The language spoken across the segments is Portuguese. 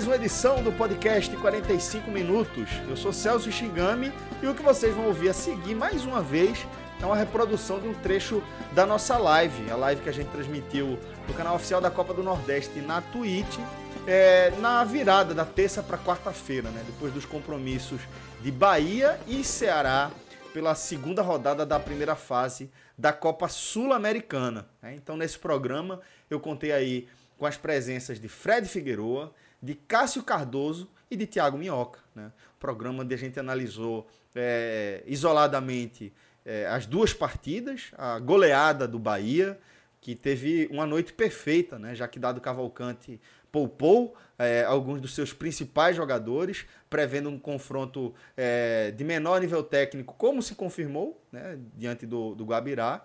Mais uma edição do podcast 45 Minutos. Eu sou Celso Shigami e o que vocês vão ouvir a seguir mais uma vez é uma reprodução de um trecho da nossa live, a live que a gente transmitiu no canal oficial da Copa do Nordeste na Twitch, é, na virada da terça para quarta-feira, né? Depois dos compromissos de Bahia e Ceará pela segunda rodada da primeira fase da Copa Sul-Americana. Né? Então, nesse programa, eu contei aí com as presenças de Fred Figueroa, de Cássio Cardoso e de Tiago Minhoca. Né? O programa onde a gente analisou é, isoladamente é, as duas partidas, a goleada do Bahia, que teve uma noite perfeita, né? já que Dado Cavalcante poupou é, alguns dos seus principais jogadores, prevendo um confronto é, de menor nível técnico, como se confirmou né? diante do, do Guabirá.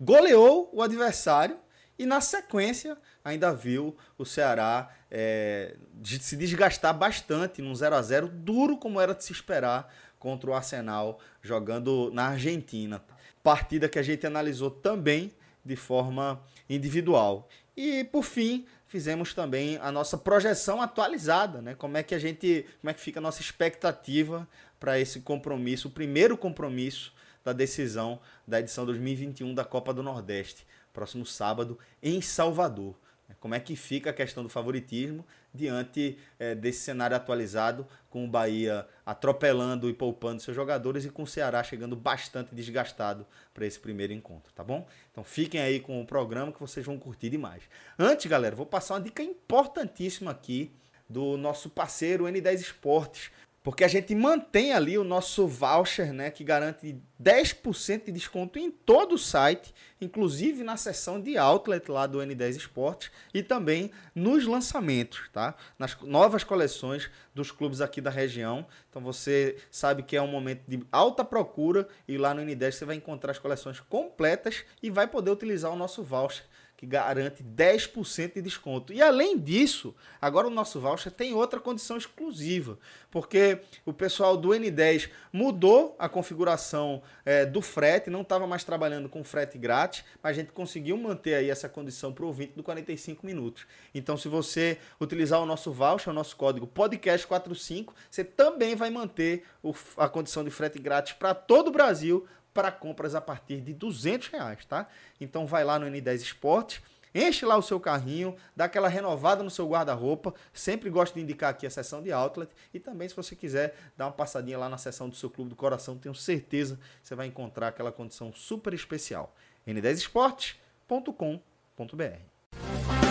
Goleou o adversário e na sequência, ainda viu o Ceará é, se desgastar bastante num 0 a 0 duro como era de se esperar contra o Arsenal jogando na Argentina. Partida que a gente analisou também de forma individual. E por fim, fizemos também a nossa projeção atualizada, né? Como é que a gente, como é que fica a nossa expectativa para esse compromisso, o primeiro compromisso da decisão da edição 2021 da Copa do Nordeste próximo sábado, em Salvador. Como é que fica a questão do favoritismo diante é, desse cenário atualizado, com o Bahia atropelando e poupando seus jogadores e com o Ceará chegando bastante desgastado para esse primeiro encontro, tá bom? Então fiquem aí com o programa que vocês vão curtir demais. Antes, galera, vou passar uma dica importantíssima aqui do nosso parceiro N10 Esportes. Porque a gente mantém ali o nosso voucher, né, que garante 10% de desconto em todo o site, inclusive na seção de outlet lá do N10 Esportes e também nos lançamentos, tá? Nas novas coleções dos clubes aqui da região. Então você sabe que é um momento de alta procura e lá no N10 você vai encontrar as coleções completas e vai poder utilizar o nosso voucher que garante 10% de desconto. E além disso, agora o nosso voucher tem outra condição exclusiva, porque o pessoal do N10 mudou a configuração é, do frete, não estava mais trabalhando com frete grátis, mas a gente conseguiu manter aí essa condição para o ouvinte do 45 minutos. Então, se você utilizar o nosso voucher, o nosso código podcast45, você também vai manter o, a condição de frete grátis para todo o Brasil para compras a partir de 200 reais, tá? Então vai lá no N10 Esportes, enche lá o seu carrinho, dá aquela renovada no seu guarda-roupa. Sempre gosto de indicar aqui a seção de outlet e também se você quiser dar uma passadinha lá na seção do seu clube do coração, tenho certeza que você vai encontrar aquela condição super especial. n10esportes.com.br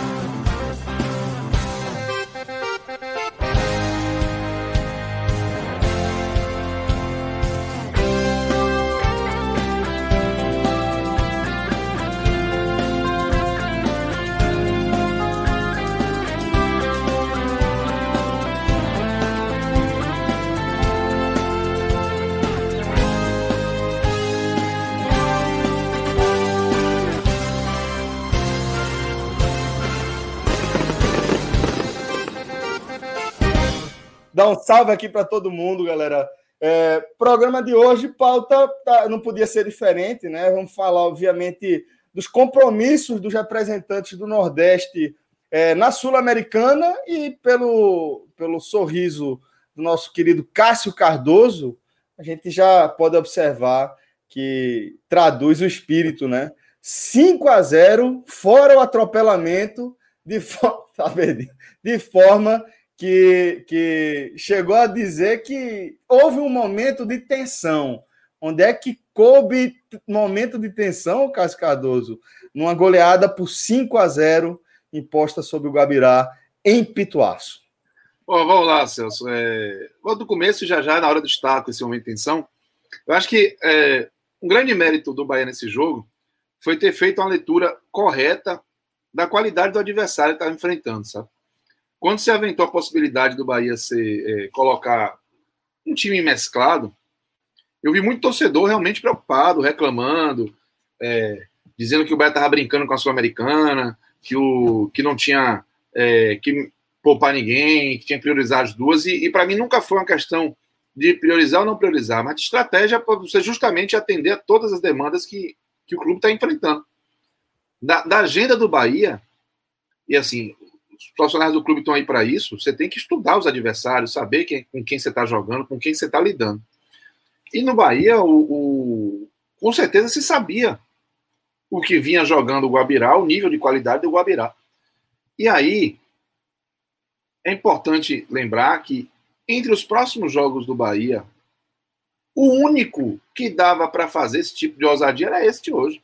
Dar um salve aqui para todo mundo, galera. É, programa de hoje, pauta tá, não podia ser diferente, né? Vamos falar, obviamente, dos compromissos dos representantes do Nordeste é, na Sul-Americana e pelo, pelo sorriso do nosso querido Cássio Cardoso, a gente já pode observar que traduz o espírito, né? 5 a 0 fora o atropelamento, de, tá de forma que, que chegou a dizer que houve um momento de tensão. Onde é que coube momento de tensão, Cássio Cardoso? Numa goleada por 5 a 0 imposta sobre o Guabirá em Pituaço. Oh, vamos lá, Celso. É... Vou do começo, já já, na hora do destaque, esse momento de tensão. Eu acho que é, um grande mérito do Bahia nesse jogo foi ter feito uma leitura correta da qualidade do adversário que estava enfrentando, sabe? Quando se aventou a possibilidade do Bahia ser, é, colocar um time mesclado, eu vi muito torcedor realmente preocupado, reclamando, é, dizendo que o Bahia estava brincando com a Sul-Americana, que, o, que não tinha é, que poupar ninguém, que tinha que priorizar as duas, e, e para mim nunca foi uma questão de priorizar ou não priorizar, mas de estratégia para você justamente atender a todas as demandas que, que o clube está enfrentando. Da, da, agenda do Bahia, e assim, os profissionais do clube estão aí para isso, você tem que estudar os adversários, saber quem, com quem você está jogando, com quem você está lidando. E no Bahia, o, o, com certeza se sabia o que vinha jogando o Guabirá, o nível de qualidade do Guabirá. E aí, é importante lembrar que entre os próximos jogos do Bahia, o único que dava para fazer esse tipo de ousadia era este hoje.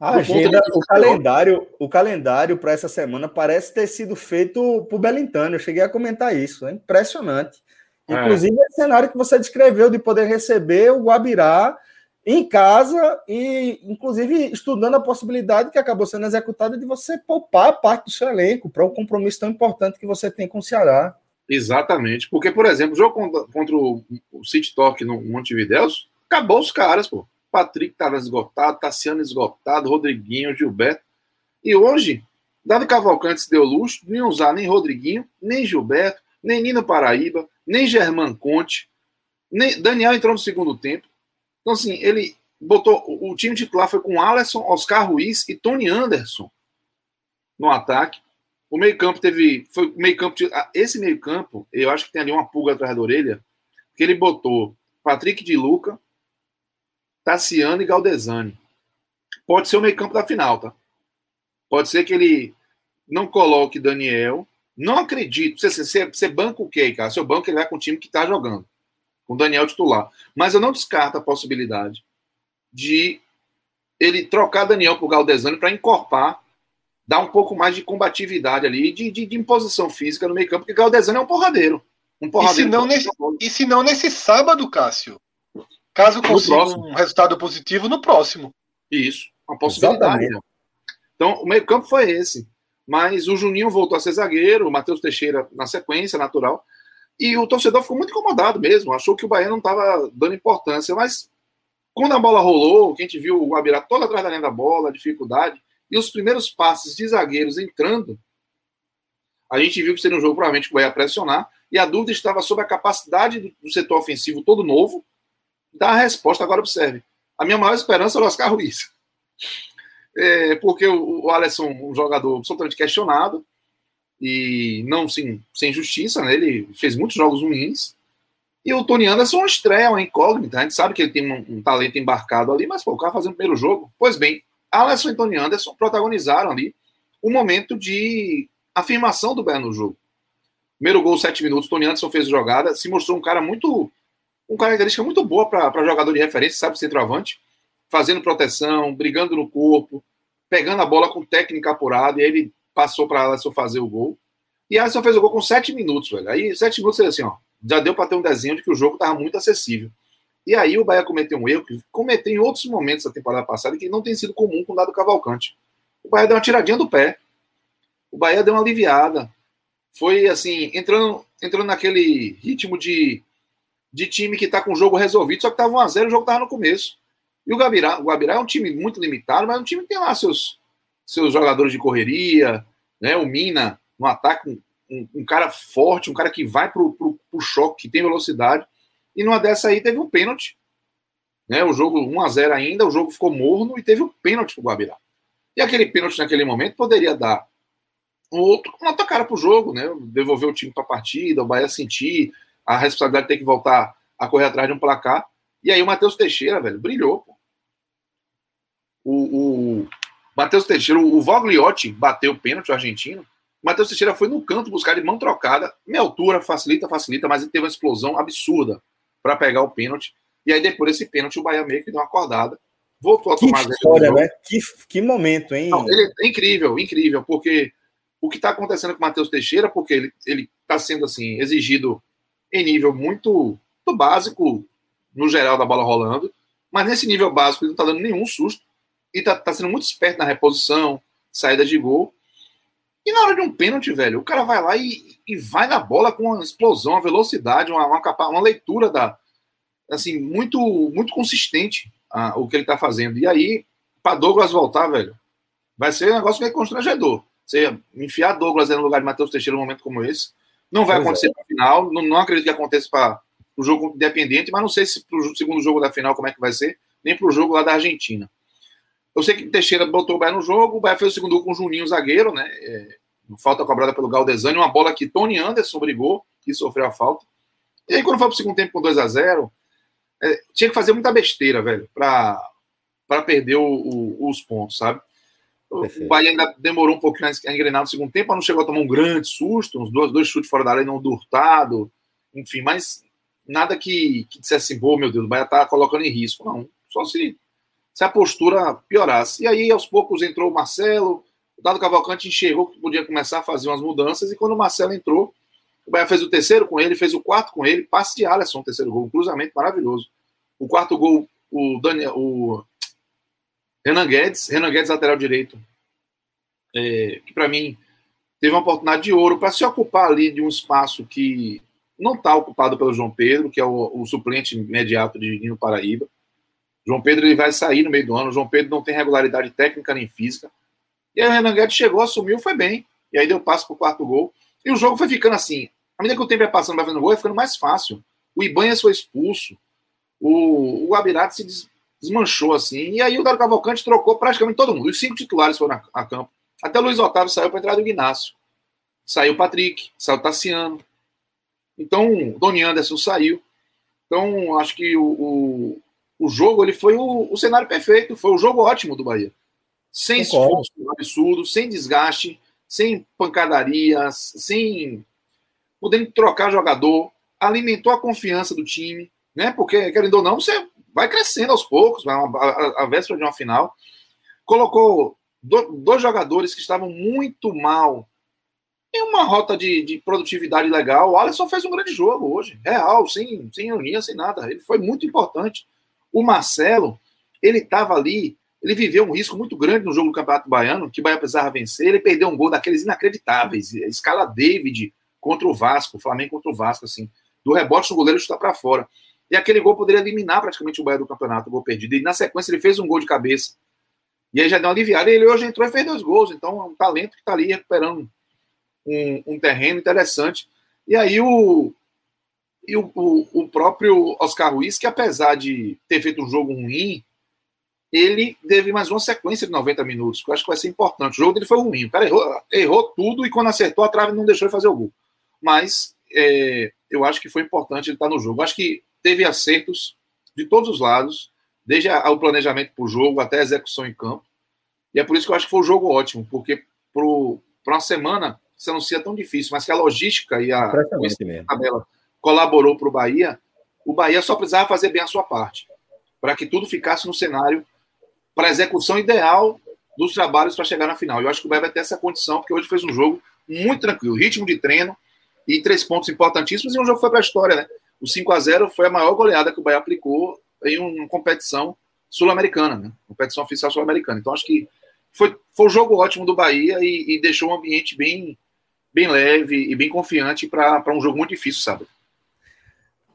A agenda, o calendário, o calendário para essa semana parece ter sido feito por Belintano. Eu cheguei a comentar isso, é impressionante. É. Inclusive, é. cenário que você descreveu de poder receber o Guabirá em casa e, inclusive, estudando a possibilidade que acabou sendo executada de você poupar parte do seu elenco para o um compromisso tão importante que você tem com o Ceará. Exatamente. Porque, por exemplo, o jogo contra, o, o City Talk no Montevideo, acabou os caras, pô. Patrick estava esgotado, Tassiano esgotado, Rodriguinho, Gilberto. E hoje, Dado Cavalcante se deu luxo de não usar nem Rodriguinho, nem Gilberto, nem Nino Paraíba, nem Germán Conte, nem Daniel entrou no segundo tempo. Então, assim, ele botou. O time titular foi com Alisson, Oscar Ruiz e Tony Anderson no ataque. O meio-campo teve. Foi meio-campo. Ah, esse meio-campo, eu acho que tem ali uma pulga atrás da orelha, que ele botou Patrick de Luca, Tassiano e Galdesani. Pode ser o meio-campo da final, tá? Pode ser que ele não coloque Daniel. Não acredito. Você, você, você banca o quê, cara? Seu banco ele vai com o time que está jogando. Com o Daniel titular. Mas eu não descarto a possibilidade de ele trocar Daniel por Galdesani para encorpar dá um pouco mais de combatividade ali, de, de, de imposição física no meio campo, porque Galdesano é um porradeiro. Um porradeiro e, se não nesse, e se não nesse sábado, Cássio? Caso consiga um resultado positivo no próximo. Isso, uma possibilidade. Então, o meio campo foi esse. Mas o Juninho voltou a ser zagueiro, o Matheus Teixeira na sequência, natural. E o torcedor ficou muito incomodado mesmo, achou que o Bahia não estava dando importância. Mas quando a bola rolou, que a gente viu o Guabirá todo atrás da linha da bola, dificuldade, e os primeiros passes de zagueiros entrando, a gente viu que seria um jogo provavelmente que vai pressionar, e a dúvida estava sobre a capacidade do setor ofensivo todo novo dar a resposta. Agora observe, a minha maior esperança é o Oscar Ruiz. É, porque o, o Alisson, um jogador absolutamente questionado, e não sem, sem justiça, né? ele fez muitos jogos ruins, e o Tony Anderson estreia, uma incógnita. A gente sabe que ele tem um, um talento embarcado ali, mas pô, o cara fazendo o primeiro jogo. Pois bem, Alisson e Tony Anderson protagonizaram ali um momento de afirmação do Bahia no jogo. Primeiro gol, sete minutos, Tony Anderson fez jogada, se mostrou um cara muito. Uma característica muito boa para jogador de referência, sabe, centroavante, fazendo proteção, brigando no corpo, pegando a bola com técnica apurada, e ele passou para Alisson fazer o gol. E Alisson fez o gol com sete minutos, velho. Aí, sete minutos, assim, ó, já deu para ter um desenho de que o jogo estava muito acessível. E aí o Bahia cometeu um erro que cometeu em outros momentos da temporada passada que não tem sido comum com o Dado Cavalcante. O Bahia deu uma tiradinha do pé. O Bahia deu uma aliviada. Foi assim, entrando, entrando naquele ritmo de, de time que está com o jogo resolvido, só que estava 1x0 o jogo estava no começo. E o Gabirá, o Gabirá é um time muito limitado, mas é um time que tem lá seus, seus jogadores de correria, né? O Mina no ataque, um, um, um cara forte, um cara que vai pro, pro choque, que tem velocidade. E numa dessa aí teve um pênalti. Né? O jogo 1 a 0 ainda, o jogo ficou morno e teve um pênalti pro Guabirá. E aquele pênalti naquele momento poderia dar um outro, uma outra cara pro jogo, né? Devolver o time para a partida, o Bahia sentir a responsabilidade de ter que voltar a correr atrás de um placar. E aí o Matheus Teixeira, velho, brilhou, pô. O, o Matheus Teixeira, o Vogliotti bateu o pênalti, o argentino. O Matheus Teixeira foi no canto buscar de mão trocada. Minha altura facilita, facilita, mas ele teve uma explosão absurda para pegar o pênalti. E aí, depois desse pênalti, o Bahia meio que deu uma acordada. voltou a tomar que história, né? Que, que momento, hein? Não, ele é incrível, incrível, porque o que está acontecendo com o Matheus Teixeira, porque ele ele está sendo assim exigido em nível muito, básico no geral da bola rolando, mas nesse nível básico ele não está dando nenhum susto e está tá sendo muito esperto na reposição, saída de gol. E na hora de um pênalti, velho, o cara vai lá e, e vai na bola com uma explosão, uma velocidade, uma, uma, uma leitura da assim muito muito consistente a, o que ele está fazendo. E aí, para Douglas voltar, velho, vai ser um negócio meio constrangedor. Você enfiar Douglas no lugar de Matheus Teixeira num momento como esse, não vai pois acontecer é. no final. Não, não acredito que aconteça para o jogo independente, mas não sei se para o segundo jogo da final como é que vai ser, nem para o jogo lá da Argentina. Eu sei que Teixeira botou o Bahia no jogo, o Bahia fez o segundo gol com o Juninho, zagueiro, né? É, falta cobrada pelo Galdesani, uma bola que Tony Anderson brigou, que sofreu a falta. E aí, quando foi para o segundo tempo com 2 a 0 é, tinha que fazer muita besteira, velho, para perder o, o, os pontos, sabe? Perfeito. O Bahia ainda demorou um pouquinho a engrenar no segundo tempo, não chegou a tomar um grande susto, uns dois, dois chutes fora da área, não do Hurtado, enfim, mas nada que, que dissesse assim, meu Deus, o Bahia tá colocando em risco, não. Só se se a postura piorasse. E aí, aos poucos, entrou o Marcelo, o Dado Cavalcante enxergou que podia começar a fazer umas mudanças, e quando o Marcelo entrou, o Bahia fez o terceiro com ele, fez o quarto com ele, passe de Alisson, terceiro gol, um cruzamento maravilhoso. O quarto gol, o Daniel, o Renan Guedes, Renan Guedes, lateral direito, é, que para mim teve uma oportunidade de ouro para se ocupar ali de um espaço que não está ocupado pelo João Pedro, que é o, o suplente imediato de Nino Paraíba. João Pedro ele vai sair no meio do ano. João Pedro não tem regularidade técnica nem física. E aí o Renan Guedes chegou, assumiu, foi bem. E aí deu passo para o quarto gol. E o jogo foi ficando assim. À medida que o tempo ia passando, vai vendo gol, ia ficando mais fácil. O Ibanhas foi expulso. O, o Abirate se desmanchou assim. E aí o Dário Cavalcante trocou praticamente todo mundo. Os cinco titulares foram a, a campo. Até Luiz Otávio saiu para entrar do Ignacio. Saiu o Patrick, saiu o Tassiano. Então, o Doni Anderson saiu. Então, acho que o, o, o jogo ele foi o, o, cenário perfeito, foi o jogo ótimo do Bahia. Sem esforço absurdo, sem desgaste, sem pancadarias, sem podendo trocar jogador, alimentou a confiança do time, né? Porque, querendo ou não, você vai crescendo aos poucos, a, a, a véspera de uma final. Colocou do, dois jogadores que estavam muito mal em uma rota de, de, produtividade legal. O Alisson fez um grande jogo hoje, real, sem, sem ironia, sem nada. Ele foi muito importante. O Marcelo, ele estava ali, ele viveu um risco muito grande no jogo do Campeonato Baiano, que o Bahia precisava vencer. Ele perdeu um gol daqueles inacreditáveis, escala David contra o Vasco, o Flamengo contra o Vasco, assim, do rebote no goleiro chutar para fora. E aquele gol poderia eliminar praticamente o Bahia do campeonato, o gol perdido. E na sequência ele fez um gol de cabeça. E aí já deu uma aliviada. E ele hoje entrou e fez dois gols. Então é um talento que está ali recuperando um, um terreno interessante. E aí o, e o, o, o, próprio Oscar Ruiz, que apesar de ter feito um jogo ruim, ele teve mais uma sequência de 90 minutos, que eu acho que vai ser importante. O jogo dele foi ruim. O cara errou, errou tudo e quando acertou a trave não deixou ele fazer o gol. Mas é, eu acho que foi importante ele estar no jogo. Eu acho que teve acertos de todos os lados, desde o planejamento para o jogo até a execução em campo. E é por isso que eu acho que foi um jogo ótimo, porque para uma semana você não seja tão difícil, mas que a logística e a, a tabela colaborou para o Bahia, o Bahia só precisava fazer bem a sua parte, para que tudo ficasse no cenário para a execução ideal dos trabalhos para chegar na final. Eu acho que o Bahia vai ter essa condição, porque hoje fez um jogo muito tranquilo, ritmo de treino e três pontos importantíssimos, e um jogo foi para a história, né? O 5 a 0 foi a maior goleada que o Bahia aplicou em uma competição sul-americana, né? Competição oficial sul-americana. Então acho que foi, foi um jogo ótimo do Bahia e, e deixou um ambiente bem, bem leve e bem confiante para um jogo muito difícil, sabe?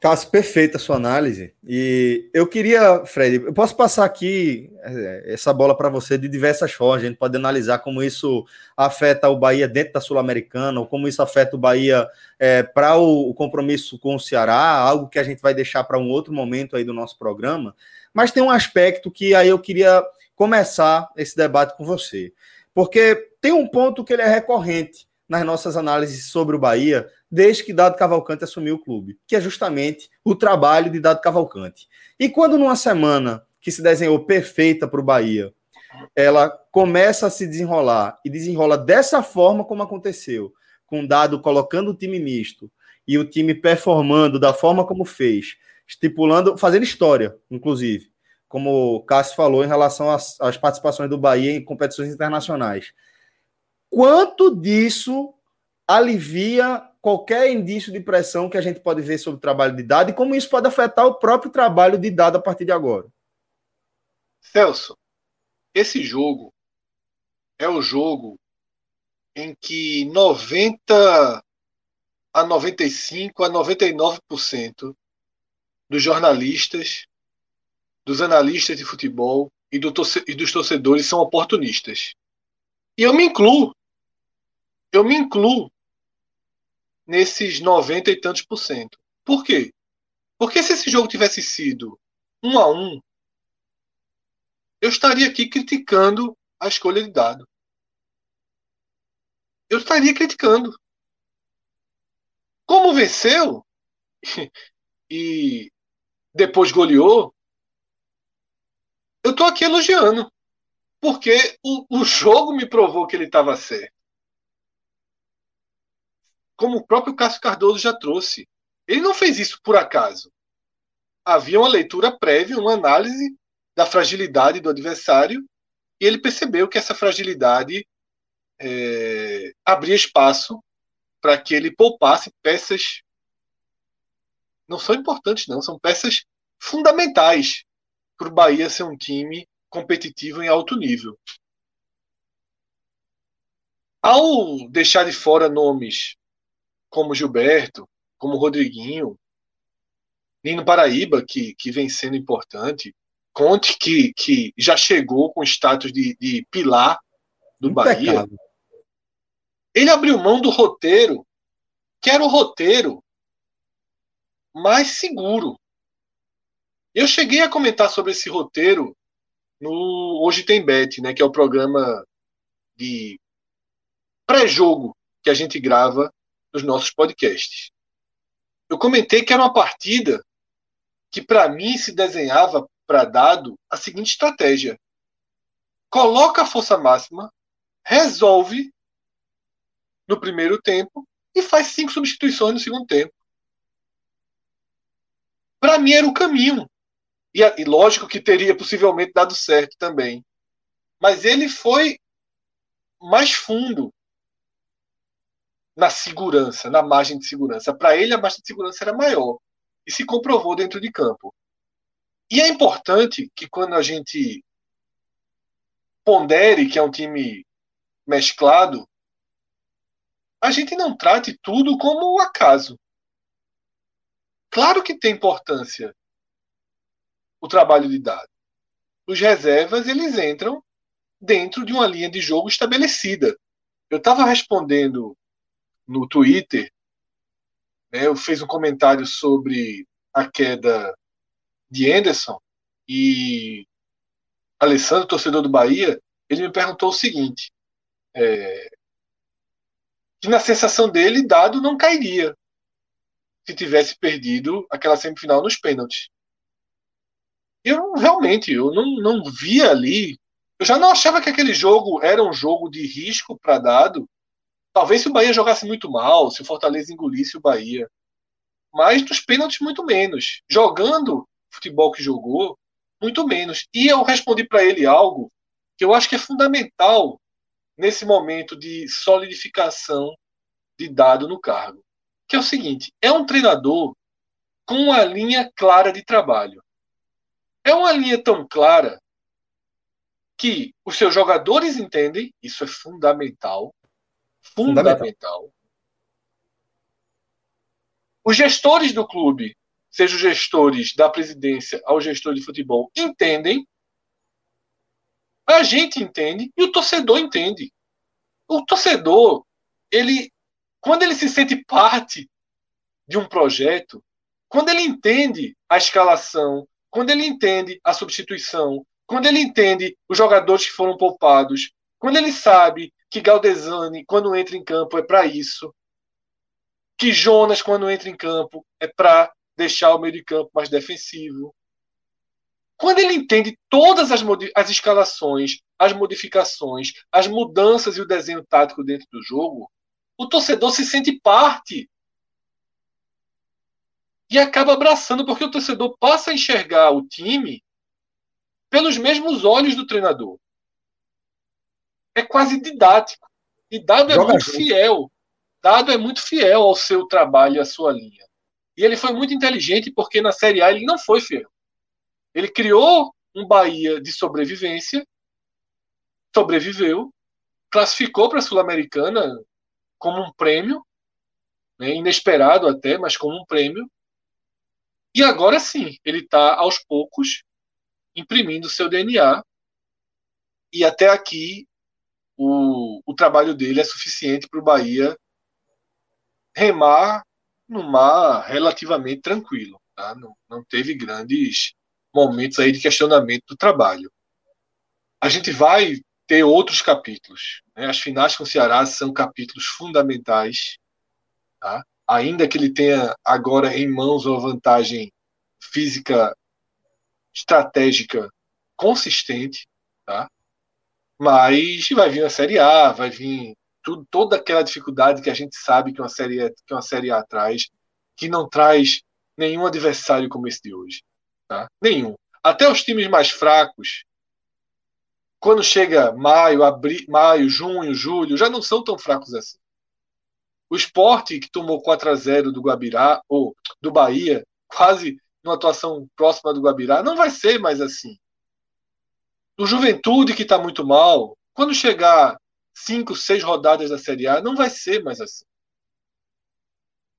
Cássio, perfeita a sua análise. E eu queria, Fred, eu posso passar aqui é, essa bola para você de diversas formas. A gente pode analisar como isso afeta o Bahia dentro da Sul-Americana, ou como isso afeta o Bahia é, para o, o, compromisso com o Ceará, algo que a gente vai deixar para um outro momento aí do nosso programa. Mas tem um aspecto que aí eu queria começar esse debate com você. Porque tem um ponto que ele é recorrente nas nossas análises sobre o Bahia, desde que Dado Cavalcante assumiu o clube, que é justamente o trabalho de Dado Cavalcante. E quando numa semana que se desenhou perfeita para o Bahia, ela começa a se desenrolar e desenrola dessa forma como aconteceu, com Dado colocando o time misto e o time performando da forma como fez, estipulando, fazendo história, inclusive, como o Cássio falou, em relação às, às participações do Bahia em competições internacionais. Quanto disso alivia qualquer indício de pressão que a gente pode ver sobre o trabalho de dado e como isso pode afetar o próprio trabalho de dado a partir de agora? Celso, esse jogo é o jogo em que 90 a 95 a 99% dos jornalistas, dos analistas de futebol e, do torce e dos torcedores são oportunistas. E eu me incluo. Eu me incluo nesses 90 e tantos por cento. Por quê? Porque se esse jogo tivesse sido um a um, eu estaria aqui criticando a escolha de dado. Eu estaria criticando. Como venceu e depois goleou, eu estou aqui elogiando. Porque o, o jogo me provou que ele estava certo. Como o próprio Cássio Cardoso já trouxe. Ele não fez isso por acaso. Havia uma leitura prévia, uma análise da fragilidade do adversário, e ele percebeu que essa fragilidade é, abria espaço para que ele poupasse peças. Não são importantes, não, são peças fundamentais para o Bahia ser um time competitivo em alto nível. Ao deixar de fora nomes como Gilberto, como Rodriguinho, Nino Paraíba, que, que vem sendo importante, Conte, que, que já chegou com status de, de pilar do Bahia, ele abriu mão do roteiro, que era o roteiro mais seguro. Eu cheguei a comentar sobre esse roteiro no Hoje Tem Bet, né, que é o programa de pré-jogo que a gente grava nos nossos podcasts. Eu comentei que era uma partida que para mim se desenhava para dado a seguinte estratégia: coloca a força máxima, resolve no primeiro tempo e faz cinco substituições no segundo tempo. Para mim era o caminho. E, e lógico que teria possivelmente dado certo também. Mas ele foi mais fundo na segurança, na margem de segurança. Para ele, a margem de segurança era maior. E se comprovou dentro de campo. E é importante que quando a gente pondere que é um time mesclado, a gente não trate tudo como acaso. Claro que tem importância o trabalho de dados. Os reservas eles entram dentro de uma linha de jogo estabelecida. Eu estava respondendo no Twitter, né, eu fiz um comentário sobre a queda de Anderson e Alessandro, torcedor do Bahia, ele me perguntou o seguinte: é, que na sensação dele, Dado não cairia se tivesse perdido aquela semifinal nos pênaltis. Eu realmente, eu não, não via ali. Eu já não achava que aquele jogo era um jogo de risco para Dado. Talvez se o Bahia jogasse muito mal, se o Fortaleza engolisse o Bahia. Mas dos pênaltis, muito menos. Jogando futebol que jogou, muito menos. E eu respondi para ele algo que eu acho que é fundamental nesse momento de solidificação de dado no cargo. Que é o seguinte: é um treinador com uma linha clara de trabalho. É uma linha tão clara que os seus jogadores entendem, isso é fundamental. Fundamental. fundamental. Os gestores do clube, sejam gestores da presidência ao gestor de futebol, entendem. A gente entende e o torcedor entende. O torcedor, ele quando ele se sente parte de um projeto, quando ele entende a escalação, quando ele entende a substituição, quando ele entende os jogadores que foram poupados, quando ele sabe que Galdesani, quando entra em campo, é para isso, que Jonas, quando entra em campo, é para deixar o meio de campo mais defensivo. Quando ele entende todas as, as escalações, as modificações, as mudanças e o desenho tático dentro do jogo, o torcedor se sente parte. E acaba abraçando, porque o torcedor passa a enxergar o time pelos mesmos olhos do treinador. É quase didático. E Dado é Joga muito junto. fiel. Dado é muito fiel ao seu trabalho e à sua linha. E ele foi muito inteligente porque na Série A ele não foi fiel. Ele criou um Bahia de sobrevivência, sobreviveu, classificou para a Sul-Americana como um prêmio, né, inesperado até, mas como um prêmio. E agora sim, ele está aos poucos imprimindo seu DNA. E até aqui o, o trabalho dele é suficiente para o Bahia remar no mar relativamente tranquilo. Tá? Não, não teve grandes momentos aí de questionamento do trabalho. A gente vai ter outros capítulos. Né? As finais com o Ceará são capítulos fundamentais. Tá? Ainda que ele tenha agora em mãos uma vantagem física estratégica consistente, tá? Mas vai vir a Série A, vai vir tudo, toda aquela dificuldade que a gente sabe que uma série que uma série A traz, que não traz nenhum adversário como esse de hoje, tá? Nenhum. Até os times mais fracos, quando chega maio, abril, maio, junho, julho, já não são tão fracos assim. O esporte que tomou 4 a 0 do Guabirá, ou do Bahia, quase numa atuação próxima do Guabirá, não vai ser mais assim. O Juventude, que está muito mal, quando chegar cinco, seis rodadas da Série A, não vai ser mais assim.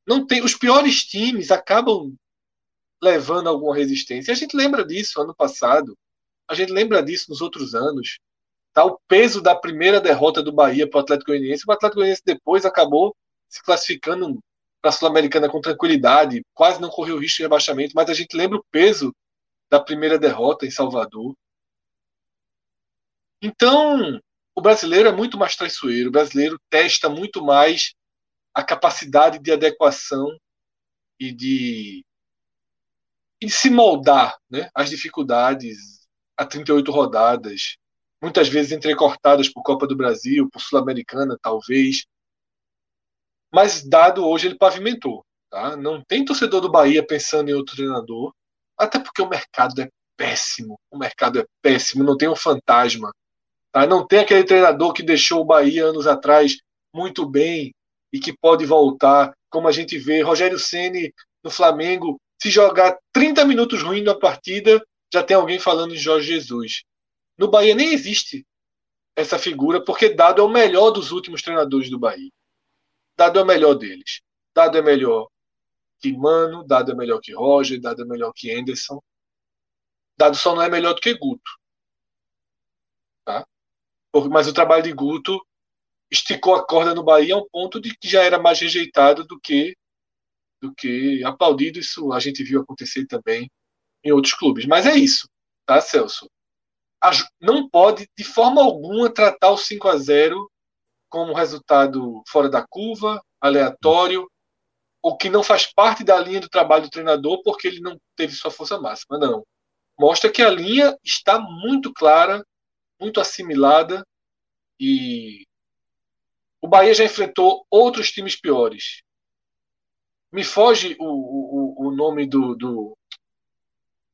Não tem, os piores times acabam levando alguma resistência. A gente lembra disso ano passado. A gente lembra disso nos outros anos. Tá? O peso da primeira derrota do Bahia para o Atlético Goianiense. O Atlético Goianiense depois acabou se classificando para a Sul-Americana com tranquilidade, quase não correu risco de rebaixamento, mas a gente lembra o peso da primeira derrota em Salvador. Então, o brasileiro é muito mais traiçoeiro, o brasileiro testa muito mais a capacidade de adequação e de, e de se moldar né, às dificuldades a 38 rodadas, muitas vezes entrecortadas por Copa do Brasil, por Sul-Americana, talvez. Mas dado hoje ele pavimentou. Tá? Não tem torcedor do Bahia pensando em outro treinador, até porque o mercado é péssimo. O mercado é péssimo, não tem um fantasma Tá? Não tem aquele treinador que deixou o Bahia anos atrás muito bem e que pode voltar, como a gente vê Rogério Ceni no Flamengo, se jogar 30 minutos ruim na partida, já tem alguém falando em Jorge Jesus. No Bahia nem existe essa figura, porque Dado é o melhor dos últimos treinadores do Bahia. Dado é o melhor deles. Dado é melhor que Mano, Dado é melhor que Roger, Dado é melhor que Anderson. Dado só não é melhor do que Guto. Tá? Mas o trabalho de Guto esticou a corda no Bahia a um ponto de que já era mais rejeitado do que do que aplaudido. Isso a gente viu acontecer também em outros clubes. Mas é isso, tá, Celso? Não pode, de forma alguma, tratar o 5 a 0 como resultado fora da curva, aleatório, ou que não faz parte da linha do trabalho do treinador porque ele não teve sua força máxima. Não. Mostra que a linha está muito clara muito assimilada e o Bahia já enfrentou outros times piores. Me foge o, o, o nome do, do,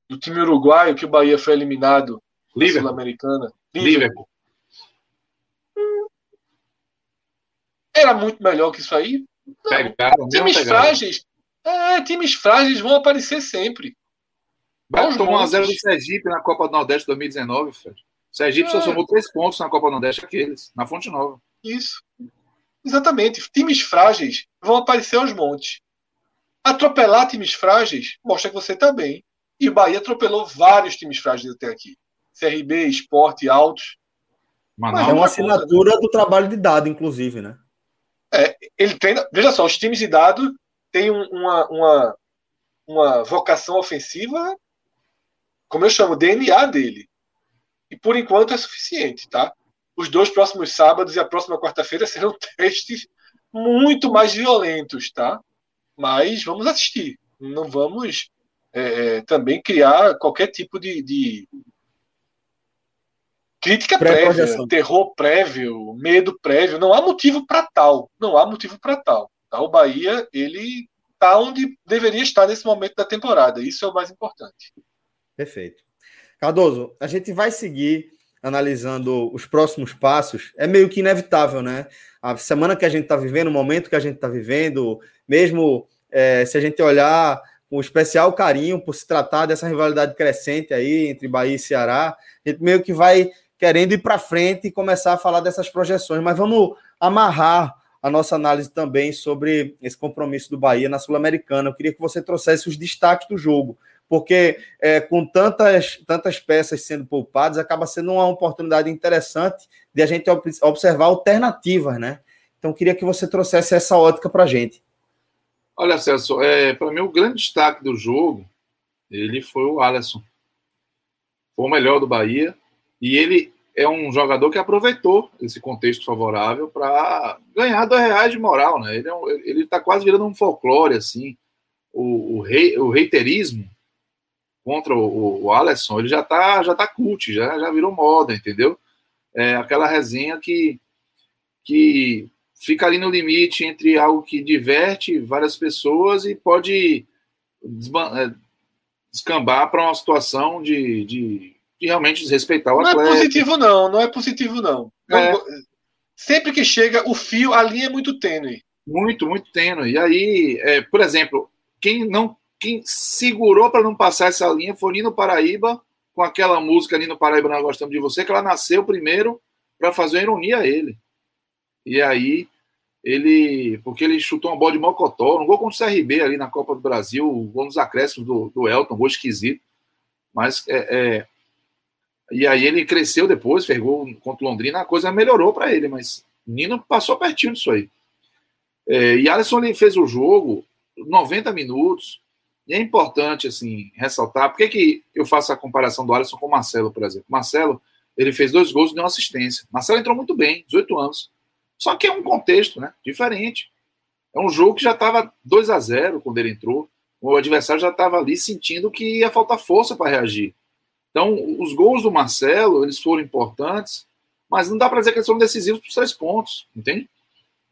do, time uruguaio que o Bahia foi eliminado na Sul-Americana. Liverpool. Era muito melhor que isso aí. Não. times frágeis. É, times frágeis vão aparecer sempre. Tomar 1x0 do Sergipe na Copa do Nordeste 2019, Fred. Sergipe é. só somou três pontos na Copa Nordeste aqueles, na Fonte Nova. Isso. Exatamente. Times frágeis vão aparecer aos montes. Atropelar times frágeis mostra que você está bem. E o Bahia atropelou vários times frágeis até aqui. CRB, Esporte, Altos. Mas é uma assinatura do trabalho de dado, inclusive, né? É, ele treina. Veja só, os times de dado têm uma, uma, uma vocação ofensiva, como eu chamo, DNA dele. E por enquanto é suficiente, tá? Os dois próximos sábados e a próxima quarta-feira serão testes muito mais violentos, tá? Mas vamos assistir. Não vamos é, é também criar qualquer tipo de, de crítica prévia, terror prévio, medo prévio. Não há motivo para tal. Não há motivo para tal. Tá? O Bahia ele está onde deveria estar nesse momento da temporada. Isso é o mais importante. Perfeito. Cardoso, a gente vai seguir analisando os próximos passos. É meio que inevitável, né? A semana que a gente está vivendo, o momento que a gente está vivendo, mesmo é, se a gente olhar com especial carinho por se tratar dessa rivalidade crescente aí entre Bahia e Ceará, a gente meio que vai querendo ir para frente e começar a falar dessas projeções, mas vamos amarrar a nossa análise também sobre esse compromisso do Bahia na Sul-Americana. Eu queria que você trouxesse os destaques do jogo, porque é, com tantas, tantas peças sendo poupadas, acaba sendo uma oportunidade interessante de a gente observar alternativas, né? Então, queria que você trouxesse essa ótica para a gente. Olha, Celso, é, para mim o grande destaque do jogo, ele foi o Alisson. Foi o melhor do Bahia. E ele é um jogador que aproveitou esse contexto favorável para ganhar dois reais de moral, né? Ele é um, está quase virando um folclore assim. O, o, rei, o reiterismo contra o, o Alisson, ele já está já tá cult, já, já virou moda, entendeu? É aquela resenha que, que fica ali no limite entre algo que diverte várias pessoas e pode é, descambar para uma situação de, de de realmente desrespeitar o não atleta. Não é positivo, não. Não é positivo, não. É. Sempre que chega, o fio, a linha é muito tênue. Muito, muito tênue. E aí, é, por exemplo, quem não quem segurou para não passar essa linha foi Nino Paraíba, com aquela música Nino Paraíba Nós Gostamos de Você, que ela nasceu primeiro para fazer uma ironia a ele. E aí, ele. Porque ele chutou uma bola de mocotó, um gol contra o CRB ali na Copa do Brasil, um gol nos acréscimos do, do Elton, um gol esquisito. Mas é, é, e aí ele cresceu depois, fez gol contra o Londrina, a coisa melhorou para ele, mas Nino passou pertinho disso aí. É, e Alisson ele fez o jogo 90 minutos, e é importante assim ressaltar, por que, que eu faço a comparação do Alisson com o Marcelo, por exemplo? Marcelo, ele fez dois gols e deu uma assistência. Marcelo entrou muito bem, 18 anos. Só que é um contexto né, diferente. É um jogo que já estava 2 a 0 quando ele entrou. O adversário já estava ali sentindo que ia faltar força para reagir. Então, os gols do Marcelo, eles foram importantes, mas não dá para dizer que eles foram decisivos para os três pontos, entende?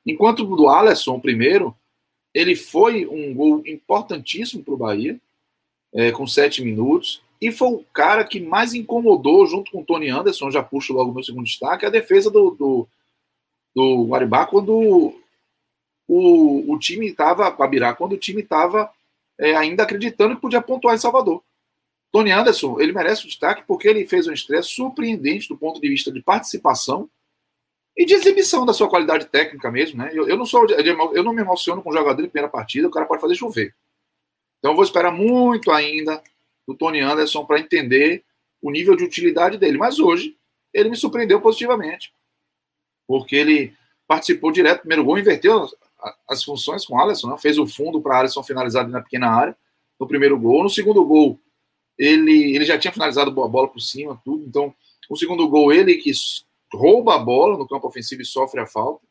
Enquanto do Alisson, o primeiro, ele foi um gol importantíssimo para o Bahia, é, com sete minutos, e foi o cara que mais incomodou, junto com o Tony Anderson, já puxo logo meu segundo destaque, a defesa do, do, do Guaribá, quando o, o time estava, Babirá, quando o time estava é, ainda acreditando que podia pontuar em Salvador. Tony Anderson, ele merece o destaque porque ele fez um estreia surpreendente do ponto de vista de participação e de exibição da sua qualidade técnica mesmo, né? Eu, eu não sou, eu não me emociono com o jogador em primeira partida, o cara pode fazer chover. Então eu vou esperar muito ainda do Tony Anderson para entender o nível de utilidade dele. Mas hoje ele me surpreendeu positivamente, porque ele participou direto, primeiro gol, inverteu as, funções com o Alisson, né? fez o fundo para Alisson finalizar na pequena área no primeiro gol. No segundo gol, ele, ele já tinha finalizado boa bola por cima, tudo. Então, o segundo gol, ele que rouba a bola no campo ofensivo e sofre a falta.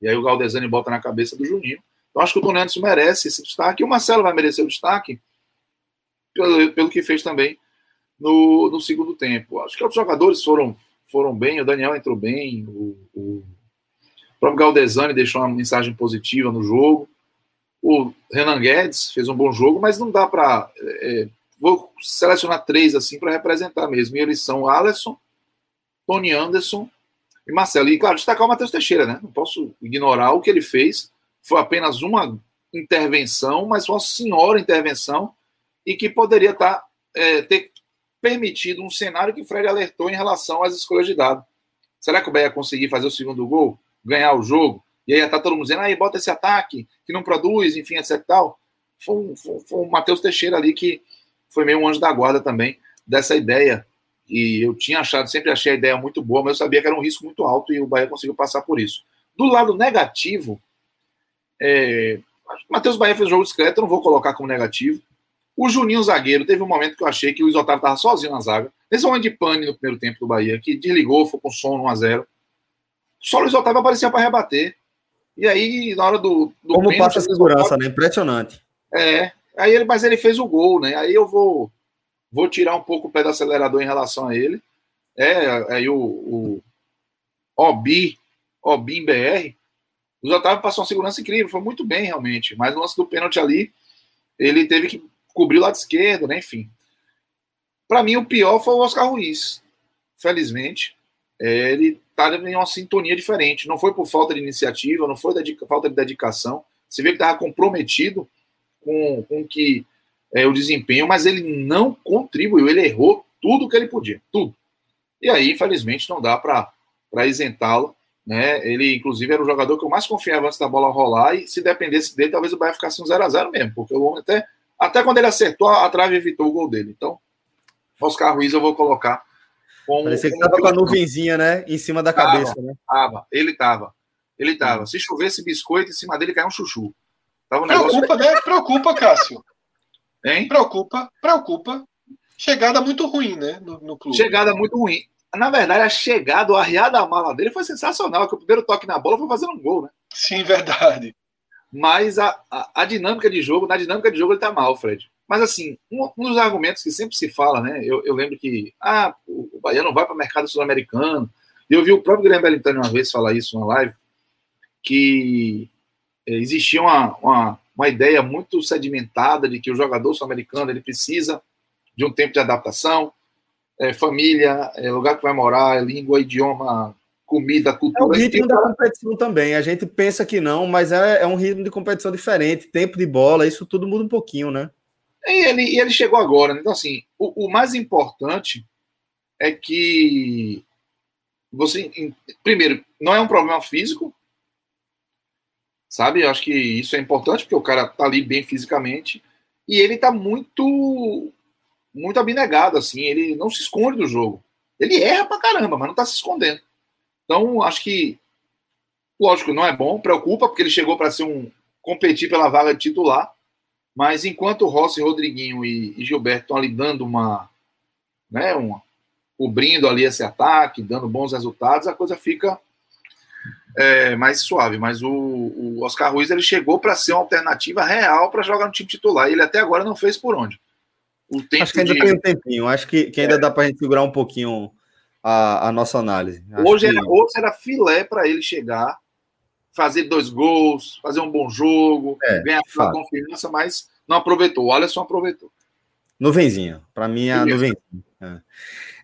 E aí o Galdesani bota na cabeça do Juninho. Então, acho que o Tony Anderson merece esse destaque. E o Marcelo vai merecer o destaque pelo, pelo que fez também no, no segundo tempo. Acho que outros jogadores foram, foram bem. O Daniel entrou bem. O, o próprio Galdesani deixou uma mensagem positiva no jogo. O Renan Guedes fez um bom jogo, mas não dá para é, vou selecionar três assim para representar mesmo. E eles são Alisson, Tony Anderson e Marcelo. E claro, destacar o Matheus Teixeira, né? Não posso ignorar o que ele fez. Foi apenas uma intervenção, mas uma senhora intervenção e que poderia tá, é, ter permitido um cenário que o Fred alertou em relação às escolhas de dado. Será que o Bahia ia conseguir fazer o segundo gol, ganhar o jogo? E aí tá todo mundo dizendo, aí bota esse ataque que não produz, enfim, etc. Tal. Foi, foi, foi o Matheus Teixeira ali que foi meio um anjo da guarda também dessa ideia. E eu tinha achado, sempre achei a ideia muito boa, mas eu sabia que era um risco muito alto e o Bahia conseguiu passar por isso. Do lado negativo, é, Matheus Bahia fez jogo discreto, eu não vou colocar como negativo. O Juninho zagueiro, teve um momento que eu achei que o Luiz Otávio estava sozinho na zaga. Nesse momento de pane no primeiro tempo do Bahia, que desligou, foi com som 1x0. Só o Luiz Otávio aparecia para rebater. E aí, na hora do. do Como passa a segurança, né? Impressionante. É, Aí ele, mas ele fez o gol, né? Aí eu vou, vou tirar um pouco o pé do acelerador em relação a ele. É, aí o, o Obi, Obim BR, o Otávio passou uma segurança incrível, foi muito bem realmente. Mas no lance do pênalti ali, ele teve que cobrir o lado esquerdo, né? Enfim. Para mim, o pior foi o Oscar Ruiz. Felizmente, é, ele está em uma sintonia diferente. Não foi por falta de iniciativa, não foi dedica, falta de dedicação. Você vê que estava comprometido com, com que é, o desempenho, mas ele não contribuiu, ele errou tudo que ele podia, tudo. E aí, infelizmente, não dá para isentá-lo. Né? Ele, inclusive, era o jogador que eu mais confiava antes da bola rolar, e se dependesse dele, talvez o Bahia ficasse um 0x0 mesmo, porque o homem até, até quando ele acertou, a trave evitou o gol dele. Então, Oscar Ruiz eu vou colocar como. Parecia que estava com a nuvenzinha, né? Em cima da tava, cabeça, né? Tava, ele tava. Ele tava. Se chovesse biscoito, em cima dele caiu um chuchu. Tava um preocupa, negócio... né? Preocupa, Cássio. Hein? Preocupa, preocupa. Chegada muito ruim, né? No, no clube. Chegada muito ruim. Na verdade, a chegada, o arriar da mala dele foi sensacional, que o primeiro toque na bola foi fazendo um gol, né? Sim, verdade. Mas a, a, a dinâmica de jogo, na dinâmica de jogo ele tá mal, Fred. Mas, assim, um, um, dos argumentos que sempre se fala, né? Eu, eu lembro que, ah, o, o Bahia não vai para o mercado sul-americano. E eu vi o próprio Guilherme Belintani uma vez falar isso na live, que é, existia uma, uma, uma ideia muito sedimentada de que o jogador sul-americano ele precisa de um tempo de adaptação, é, família, é, lugar que vai morar, língua, idioma, comida, cultura. É o ritmo da competição também. A gente pensa que não, mas é, é um ritmo de competição diferente, tempo de bola, isso tudo muda um pouquinho, né? E ele, e ele chegou agora. Né? Então, assim, o, o, mais importante é que você, primeiro, não é um problema físico, sabe? Eu acho que isso é importante, porque o cara tá ali bem fisicamente, e ele tá muito, muito abnegado, assim, ele não se esconde do jogo. Ele erra pra caramba, mas não tá se escondendo. Então, acho que, lógico, não é bom, preocupa, porque ele chegou para ser um competir pela vaga de titular, mas enquanto Rossi, Rodriguinho e, e Gilberto estão ali dando uma, né, uma, cobrindo ali esse ataque, dando bons resultados, a coisa fica é, mais suave. Mas o, o Oscar Ruiz ele chegou para ser uma alternativa real para jogar no time titular. E ele até agora não fez por onde. O tempo acho que ainda de... tem um tempinho. Acho que, que ainda é. dá para a gente segurar um pouquinho a, a nossa análise. hoje, que... era, hoje era filé para ele chegar fazer dois gols, fazer um bom jogo, é, ganhar a confiança, mas não aproveitou. O Alisson aproveitou. Nuvenzinha. Para mim, é a nuvenzinha. É.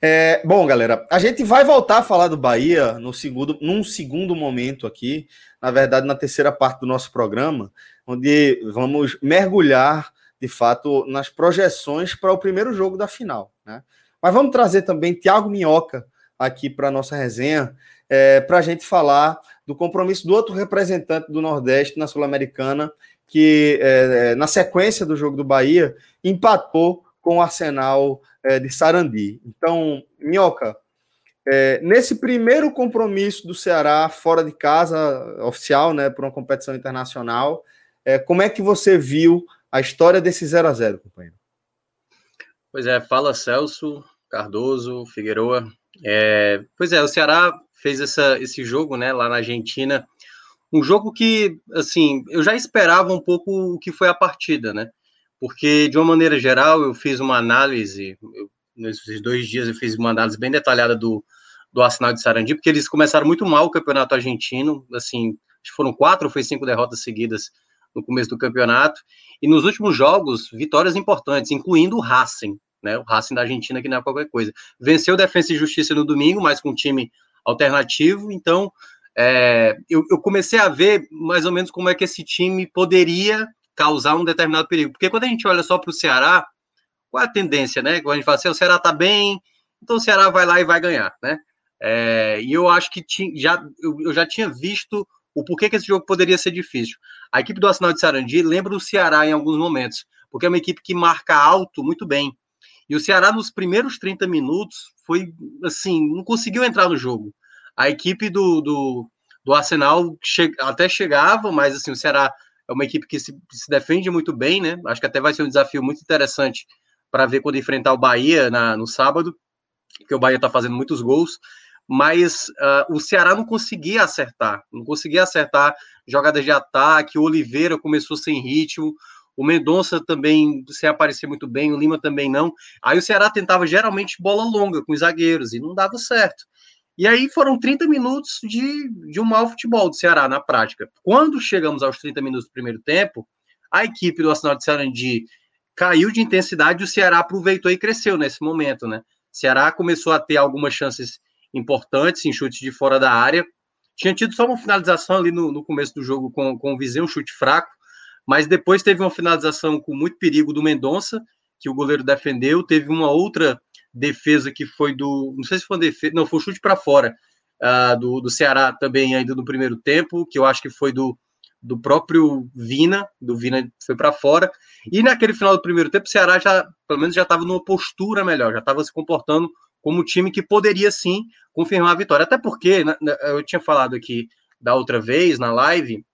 É, bom, galera, a gente vai voltar a falar do Bahia no segundo, num segundo momento aqui, na verdade, na terceira parte do nosso programa, onde vamos mergulhar, de fato, nas projeções para o primeiro jogo da final. Né? Mas vamos trazer também Thiago Minhoca aqui para a nossa resenha, é, para a gente falar do compromisso do outro representante do Nordeste na Sul-Americana, que é, é, na sequência do jogo do Bahia empatou com o Arsenal é, de Sarandi. Então, Minhoca, é, nesse primeiro compromisso do Ceará fora de casa, oficial, né, por uma competição internacional, é, como é que você viu a história desse 0 a 0 companheiro? Pois é, fala Celso, Cardoso, Figueroa. É, pois é, o Ceará fez essa, esse jogo, né, lá na Argentina. Um jogo que, assim, eu já esperava um pouco o que foi a partida, né? Porque, de uma maneira geral, eu fiz uma análise, eu, nesses dois dias eu fiz uma análise bem detalhada do, do Arsenal de Sarandi, porque eles começaram muito mal o campeonato argentino, assim, foram quatro ou foi cinco derrotas seguidas no começo do campeonato, e nos últimos jogos, vitórias importantes, incluindo o Racing, né, o Racing da Argentina, que não é qualquer coisa. Venceu o Defensa e Justiça no domingo, mas com um time alternativo. Então, é, eu, eu, comecei a ver mais ou menos como é que esse time poderia causar um determinado perigo. Porque quando a gente olha só para o Ceará, qual é a tendência, né? Quando a gente fala assim, o Ceará está bem, então o Ceará vai lá e vai ganhar, né? É, e eu acho que tinha, já, eu, eu, já tinha visto o porquê que esse jogo poderia ser difícil. A equipe do Arsenal de Sarandi lembra o Ceará em alguns momentos, porque é uma equipe que marca alto muito bem. E o Ceará, nos primeiros 30 minutos, foi assim, não conseguiu entrar no jogo. A equipe do, do, do Arsenal che até chegava, mas assim, o Ceará é uma equipe que se, se, defende muito bem, né? Acho que até vai ser um desafio muito interessante para ver quando enfrentar o Bahia na, no sábado, porque o Bahia está fazendo muitos gols. Mas uh, o Ceará não conseguia acertar, não conseguia acertar jogadas de ataque. O Oliveira começou sem ritmo, o Mendonça também sem aparecer muito bem, o Lima também não. Aí o Ceará tentava geralmente bola longa com os zagueiros e não dava certo. E aí foram 30 minutos de, de um mau futebol do Ceará na prática. Quando chegamos aos 30 minutos do primeiro tempo, a equipe do Arsenal de Sarandi caiu de intensidade e o Ceará aproveitou e cresceu nesse momento, né? O Ceará começou a ter algumas chances importantes em chutes de fora da área. Tinha tido só uma finalização ali no, no começo do jogo com, com o Viseu, um chute fraco, mas depois teve uma finalização com muito perigo do Mendonça, que o goleiro defendeu. Teve uma outra defesa que foi do. Não sei se foi uma defesa, não, foi um chute para fora uh, do, do Ceará também, ainda no primeiro tempo, que eu acho que foi do, do próprio Vina, do Vina foi para fora. E naquele final do primeiro tempo, o Ceará já, pelo menos, já estava numa postura melhor, já estava se comportando como um time que poderia sim confirmar a vitória. Até porque eu tinha falado aqui da outra vez na live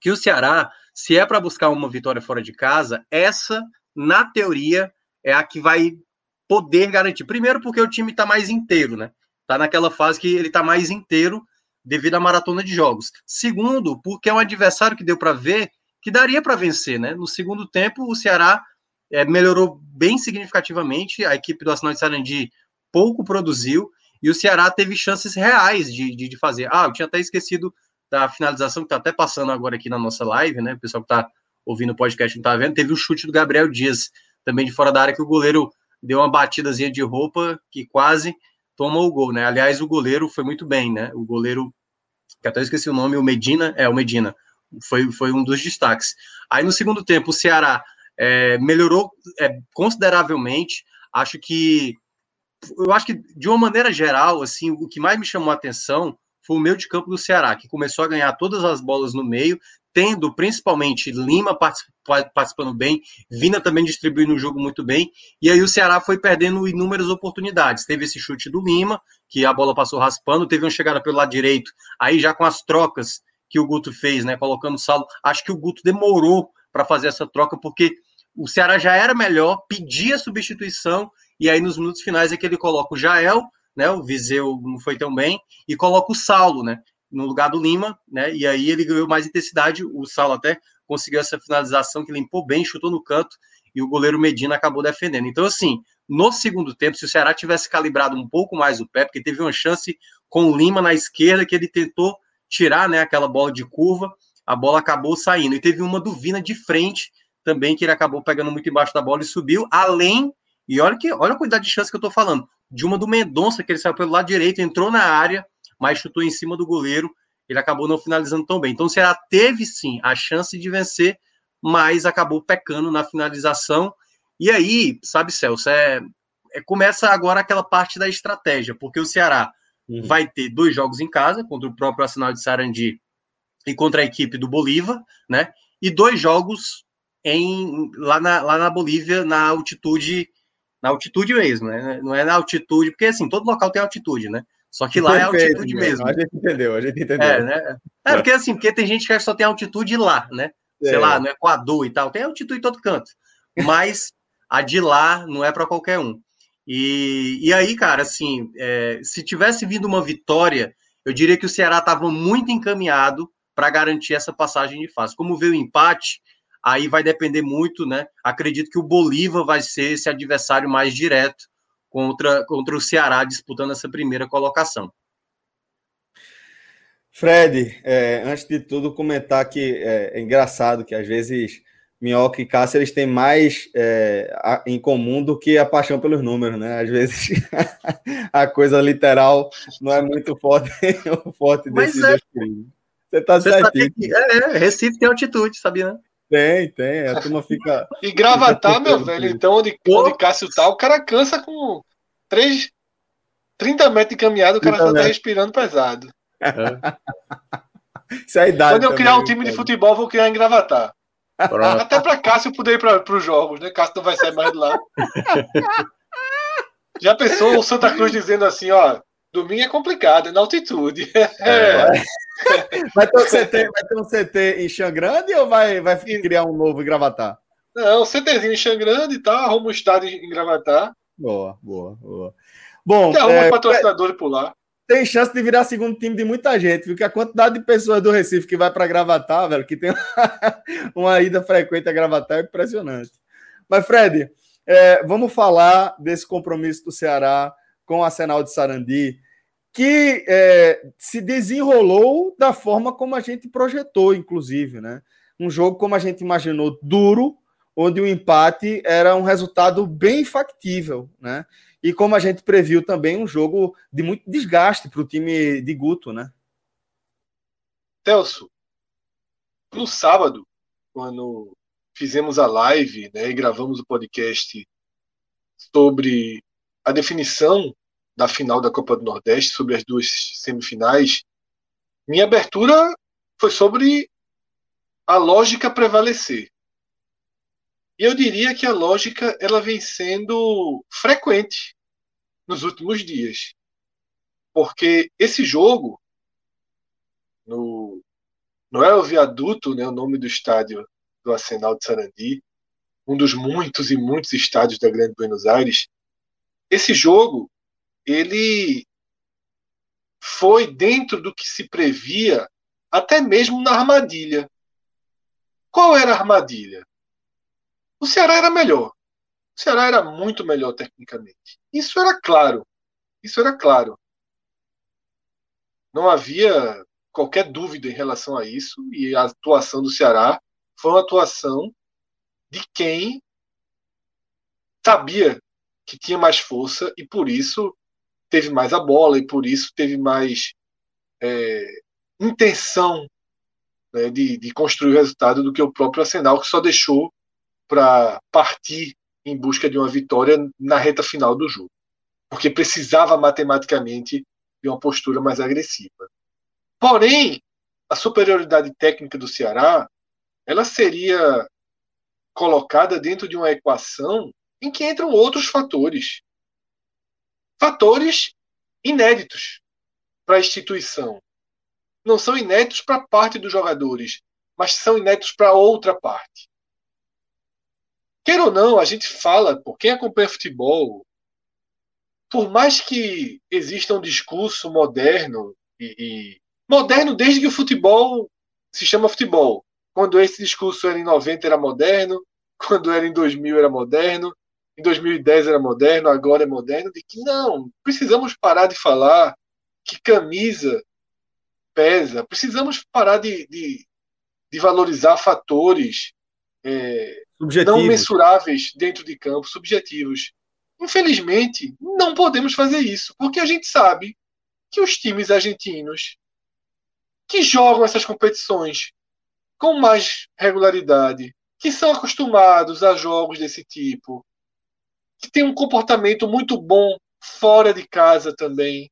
que o Ceará, se é para buscar uma vitória fora de casa, essa, na teoria, é a que vai poder garantir. Primeiro, porque o time está mais inteiro, né? Está naquela fase que ele está mais inteiro devido à maratona de jogos. Segundo, porque é um adversário que deu para ver que daria para vencer, né? No segundo tempo, o Ceará é, melhorou bem significativamente, a equipe do Arsenal de Sarandi pouco produziu e o Ceará teve chances reais de, de, de fazer. Ah, eu tinha até esquecido da finalização que está até passando agora aqui na nossa live, né? O pessoal que está ouvindo o podcast não está vendo. Teve o chute do Gabriel Dias, também de fora da área, que o goleiro deu uma batidazinha de roupa que quase tomou o gol, né? Aliás, o goleiro foi muito bem, né? O goleiro, que até esqueci o nome, o Medina, é, o Medina, foi, foi um dos destaques. Aí no segundo tempo, o Ceará é, melhorou é, consideravelmente. Acho que, eu acho que de uma maneira geral, assim, o que mais me chamou a atenção foi o meio de campo do Ceará, que começou a ganhar todas as bolas no meio, tendo principalmente Lima participando bem, Vina também distribuindo o jogo muito bem, e aí o Ceará foi perdendo inúmeras oportunidades. Teve esse chute do Lima, que a bola passou raspando, teve uma chegada pelo lado direito, aí já com as trocas que o Guto fez, né, colocando o Saulo, acho que o Guto demorou para fazer essa troca, porque o Ceará já era melhor, pedia substituição, e aí nos minutos finais é que ele coloca o Jael, né, o Viseu não foi tão bem, e coloca o Saulo, né, no lugar do Lima, né? E aí ele ganhou mais intensidade. O Saulo até conseguiu essa finalização que limpou bem, chutou no canto e o goleiro Medina acabou defendendo. Então, assim, no segundo tempo, se o Ceará tivesse calibrado um pouco mais o pé, porque teve uma chance com o Lima na esquerda que ele tentou tirar, né, aquela bola de curva, a bola acabou saindo. E teve uma duvina de frente também que ele acabou pegando muito embaixo da bola e subiu, além e olha que olha a quantidade de chance que eu tô falando. De uma do Mendonça, que ele saiu pelo lado direito, entrou na área, mas chutou em cima do goleiro, ele acabou não finalizando tão bem. Então o Ceará teve sim a chance de vencer, mas acabou pecando na finalização. E aí, sabe, Celso, é, é começa agora aquela parte da estratégia, porque o Ceará uhum. vai ter dois jogos em casa, contra o próprio Arsenal de Sarandi e contra a equipe do Bolívar, né? E dois jogos em lá na, lá na Bolívia, na altitude, na altitude mesmo, né? Não é na altitude, porque assim, todo local tem altitude, né? Só que lá Perfeito, é altitude mesmo. A gente entendeu, a gente entendeu. É, né? é, porque assim, porque tem gente que só tem altitude lá, né? Sei é. lá, no Equador e tal, tem altitude em todo canto. Mas a de lá não é para qualquer um. E, e aí, cara, assim, é, se tivesse vindo uma vitória, eu diria que o Ceará estava muito encaminhado para garantir essa passagem de fase. Como veio o empate, aí vai depender muito, né? Acredito que o Bolívar vai ser esse adversário mais direto contra, contra o Ceará disputando essa primeira colocação. Fred, é, antes de tudo, comentar que é, é, engraçado que às vezes Minhoca e Cássio eles têm mais é, a, em comum do que a paixão pelos números, né? Às vezes a coisa literal não é muito forte, forte desses é. Você tá certinho. É, é, Recife tem altitude, sabia, né? Tem, tem. A turma fica. E gravatar, meu velho, então, onde, onde Cássio tá, o cara cansa com 3, 30 metros de caminhada, o cara só tá respirando pesado. É. Isso é a idade. Quando eu criar um time de futebol, vou criar em gravatar. Pronto. Até para Cássio poder ir para os jogos, né? Cássio não vai sair mais de lá. Já pensou o Santa Cruz dizendo assim, ó, domingo é complicado, é na altitude. É. Vai ter, um CT, vai ter um CT em Xangrande ou vai, vai criar um novo em Gravatar? Não, CTzinho em Xangrande e tá, arruma um estádio em Gravatar. Boa, boa, boa. Bom, arruma é, patrocinador por lá. Tem chance de virar segundo time de muita gente, porque a quantidade de pessoas do Recife que vai para Gravatar, velho, que tem uma ida frequente a Gravatar é impressionante. Mas, Fred, é, vamos falar desse compromisso do Ceará com o Arsenal de Sarandi que é, se desenrolou da forma como a gente projetou, inclusive, né? Um jogo como a gente imaginou duro, onde o empate era um resultado bem factível, né? E como a gente previu também, um jogo de muito desgaste para o time de Guto, né? Celso, no sábado, quando fizemos a live né, e gravamos o podcast sobre a definição da final da Copa do Nordeste, sobre as duas semifinais, minha abertura foi sobre a lógica prevalecer. E eu diria que a lógica ela vem sendo frequente nos últimos dias. Porque esse jogo, no, não é o viaduto, né, o nome do estádio do Arsenal de Sarandi, um dos muitos e muitos estádios da Grande Buenos Aires, esse jogo ele foi dentro do que se previa, até mesmo na armadilha. Qual era a armadilha? O Ceará era melhor. O Ceará era muito melhor tecnicamente. Isso era claro. Isso era claro. Não havia qualquer dúvida em relação a isso e a atuação do Ceará foi uma atuação de quem sabia que tinha mais força e por isso teve mais a bola e por isso teve mais é, intenção né, de, de, construir o resultado do que o próprio Arsenal, que só deixou para partir em busca de uma vitória na reta final do jogo, porque precisava matematicamente de uma postura mais agressiva. Porém, a superioridade técnica do Ceará ela seria colocada dentro de uma equação em que entram outros fatores. Fatores inéditos para a instituição. Não são inéditos para parte dos jogadores, mas são inéditos para outra parte. Quer ou não, a gente fala, por quem acompanha futebol, por mais que exista um discurso moderno e, e moderno desde que o futebol se chama futebol, quando esse discurso era em 90 era moderno, quando era em 2000 era moderno, em 2010 era moderno, agora é moderno, de que não, precisamos parar de falar que camisa pesa, precisamos parar de, de, de valorizar fatores é, não mensuráveis dentro de campo, subjetivos. Infelizmente, não podemos fazer isso, porque a gente sabe que os times argentinos que jogam essas competições com mais regularidade, que são acostumados a jogos desse tipo, que têm um comportamento muito bom fora de casa também.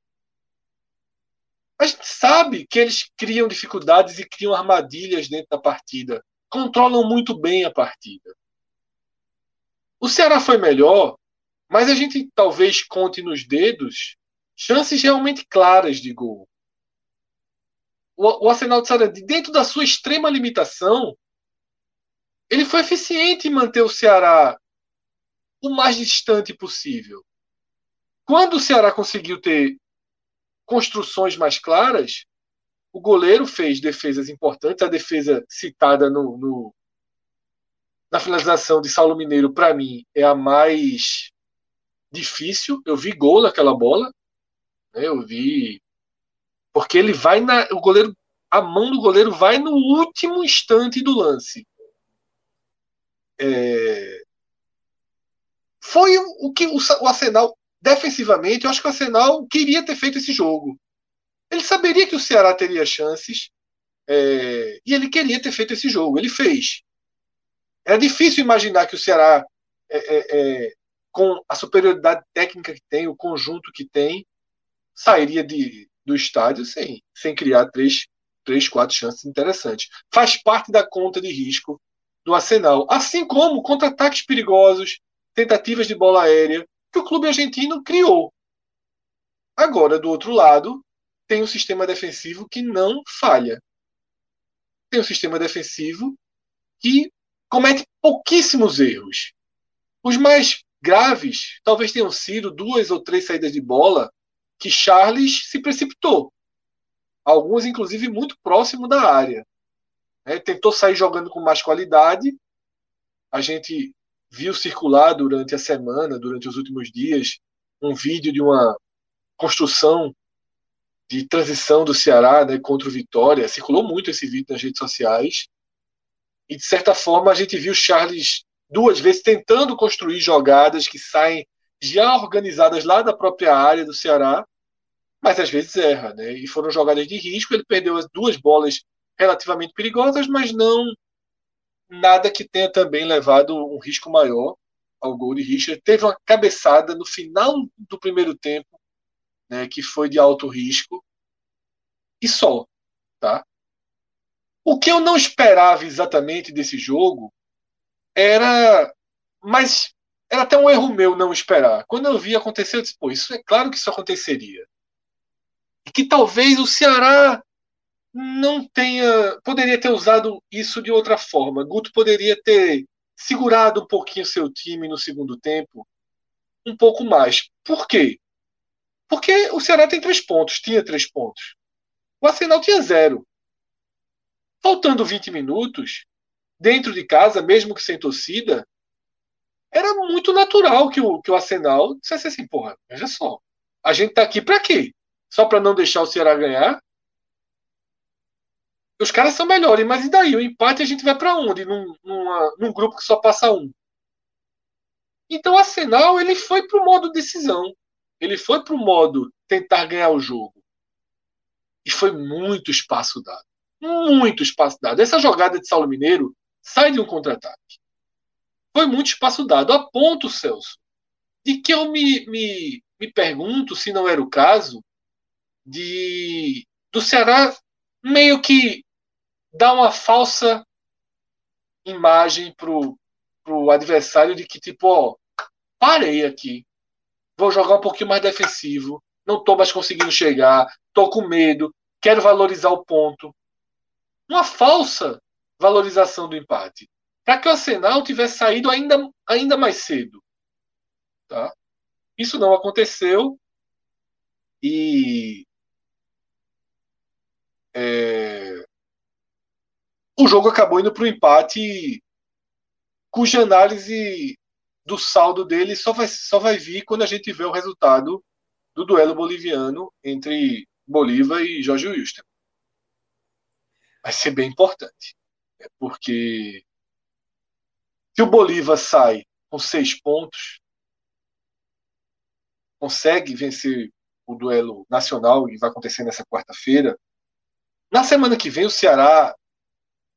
A gente sabe que eles criam dificuldades e criam armadilhas dentro da partida. Controlam muito bem a partida. O Ceará foi melhor, mas a gente talvez conte nos dedos chances realmente claras de gol o, o Arsenal de Sarandi, dentro da sua extrema limitação, ele foi eficiente em manter o Ceará o mais distante possível. Quando o Ceará conseguiu ter construções mais claras, o goleiro fez defesas importantes. A defesa citada no, no na finalização de Saulo Mineiro, para mim, é a mais difícil. Eu vi gol naquela bola. Né? Eu vi porque ele vai na. O goleiro. A mão do goleiro vai no último instante do lance. É, foi o que o, Arsenal, defensivamente, eu acho que o Arsenal queria ter feito esse jogo. Ele saberia que o Ceará teria chances é, e ele queria ter feito esse jogo. Ele fez. Era difícil imaginar que o Ceará, é, é, é com a superioridade técnica que tem, o conjunto que tem, sairia de, do estádio sem, sem criar três, três, quatro chances interessantes. Faz parte da conta de risco do Arsenal. Assim como contra-ataques perigosos, tentativas de bola aérea, que o clube argentino criou. Agora, do outro lado, tem um sistema defensivo que não falha. Tem um sistema defensivo que comete pouquíssimos erros. Os mais graves talvez tenham sido duas ou três saídas de bola que Charles se precipitou. Alguns, inclusive, muito próximo da área. É, tentou sair jogando com mais qualidade. A gente viu circular durante a semana, durante os últimos dias, um vídeo de uma construção de transição do Ceará né, contra o Vitória. Circulou muito esse vídeo nas redes sociais. E, de certa forma, a gente viu Charles duas vezes tentando construir jogadas que saem já organizadas lá da própria área do Ceará, mas às vezes erra, né? E foram jogadas de risco, ele perdeu as duas bolas relativamente perigosas, mas não nada que tenha também levado um risco maior ao gol de Richard. Teve uma cabeçada no final do primeiro tempo, né, que foi de alto risco, e só, tá? O que eu não esperava exatamente desse jogo era, mas era até um erro meu não esperar. Quando eu vi acontecer, eu disse, pô, isso é claro que isso aconteceria. E que talvez o Ceará não tenha, poderia ter usado isso de outra forma. Guto poderia ter segurado um pouquinho seu time no segundo tempo, um pouco mais. Por quê? Porque o Ceará tem três pontos, tinha três pontos. O Arsenal tinha zero. Faltando 20 minutos, dentro de casa, mesmo que sem torcida, era muito natural que o, que o Arsenal dissesse assim, porra, veja só, a gente tá aqui para quê? Só para não deixar o Ceará ganhar? Os caras são melhores, mas e daí? O empate a gente vai para onde? Num, numa, num grupo que só passa um. Então o Arsenal ele foi pro modo decisão. Ele foi pro modo tentar ganhar o jogo. E foi muito espaço dado. Muito espaço dado. Essa jogada de Saulo Mineiro sai de um contra-ataque. Foi muito espaço dado. A ponto, Celso, de que eu me, me, me pergunto se não era o caso de do Ceará meio que dar uma falsa imagem pro, pro adversário de que, tipo, ó, parei aqui. Vou jogar um pouquinho mais defensivo. Não tô mais conseguindo chegar. Tô com medo. Quero valorizar o ponto. Uma falsa valorização do empate. Para que o Arsenal tivesse saído ainda, ainda mais cedo. Tá? Isso não aconteceu. E. É, o jogo acabou indo para o empate, cuja análise do saldo dele só vai, só vai vir quando a gente vê o resultado do duelo boliviano entre Bolívar e Jorge Wilson. Vai ser bem importante, né? porque se o Bolívar sai com seis pontos, consegue vencer o duelo nacional e vai acontecer nessa quarta-feira. Na semana que vem, o Ceará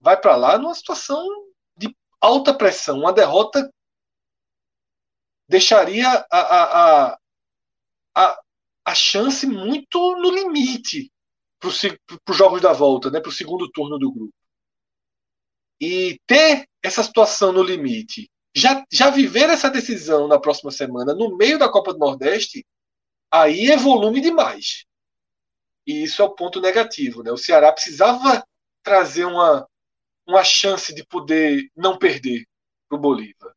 vai para lá numa situação de alta pressão. Uma derrota deixaria a, a, a, a, a chance muito no limite para os jogos da volta, né, para o segundo turno do grupo. E ter essa situação no limite, já, já viver essa decisão na próxima semana, no meio da Copa do Nordeste, aí é volume demais. E isso é o ponto negativo. Né? O Ceará precisava trazer uma, uma chance de poder não perder para o Bolívar.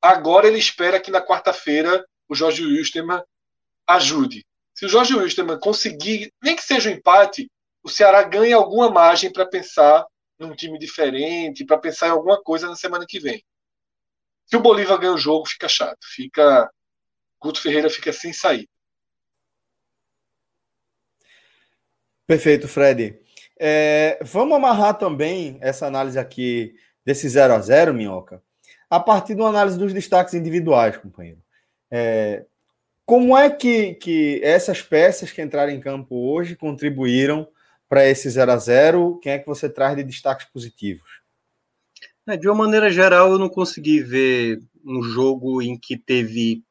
Agora ele espera que na quarta-feira o Jorge Wilstermann ajude. Se o Jorge Wilstermann conseguir, nem que seja um empate, o Ceará ganha alguma margem para pensar num time diferente, para pensar em alguma coisa na semana que vem. Se o Bolívar ganha o jogo, fica chato. Fica. Guto Ferreira fica sem saída. Perfeito, Fred. É, vamos amarrar também essa análise aqui desse 0 a 0 Minhoca, a partir de uma análise dos destaques individuais, companheiro. É, como é que, que essas peças que entraram em campo hoje contribuíram para esse 0 a 0 Quem é que você traz de destaques positivos? É, de uma maneira geral, eu não consegui ver um jogo em que teve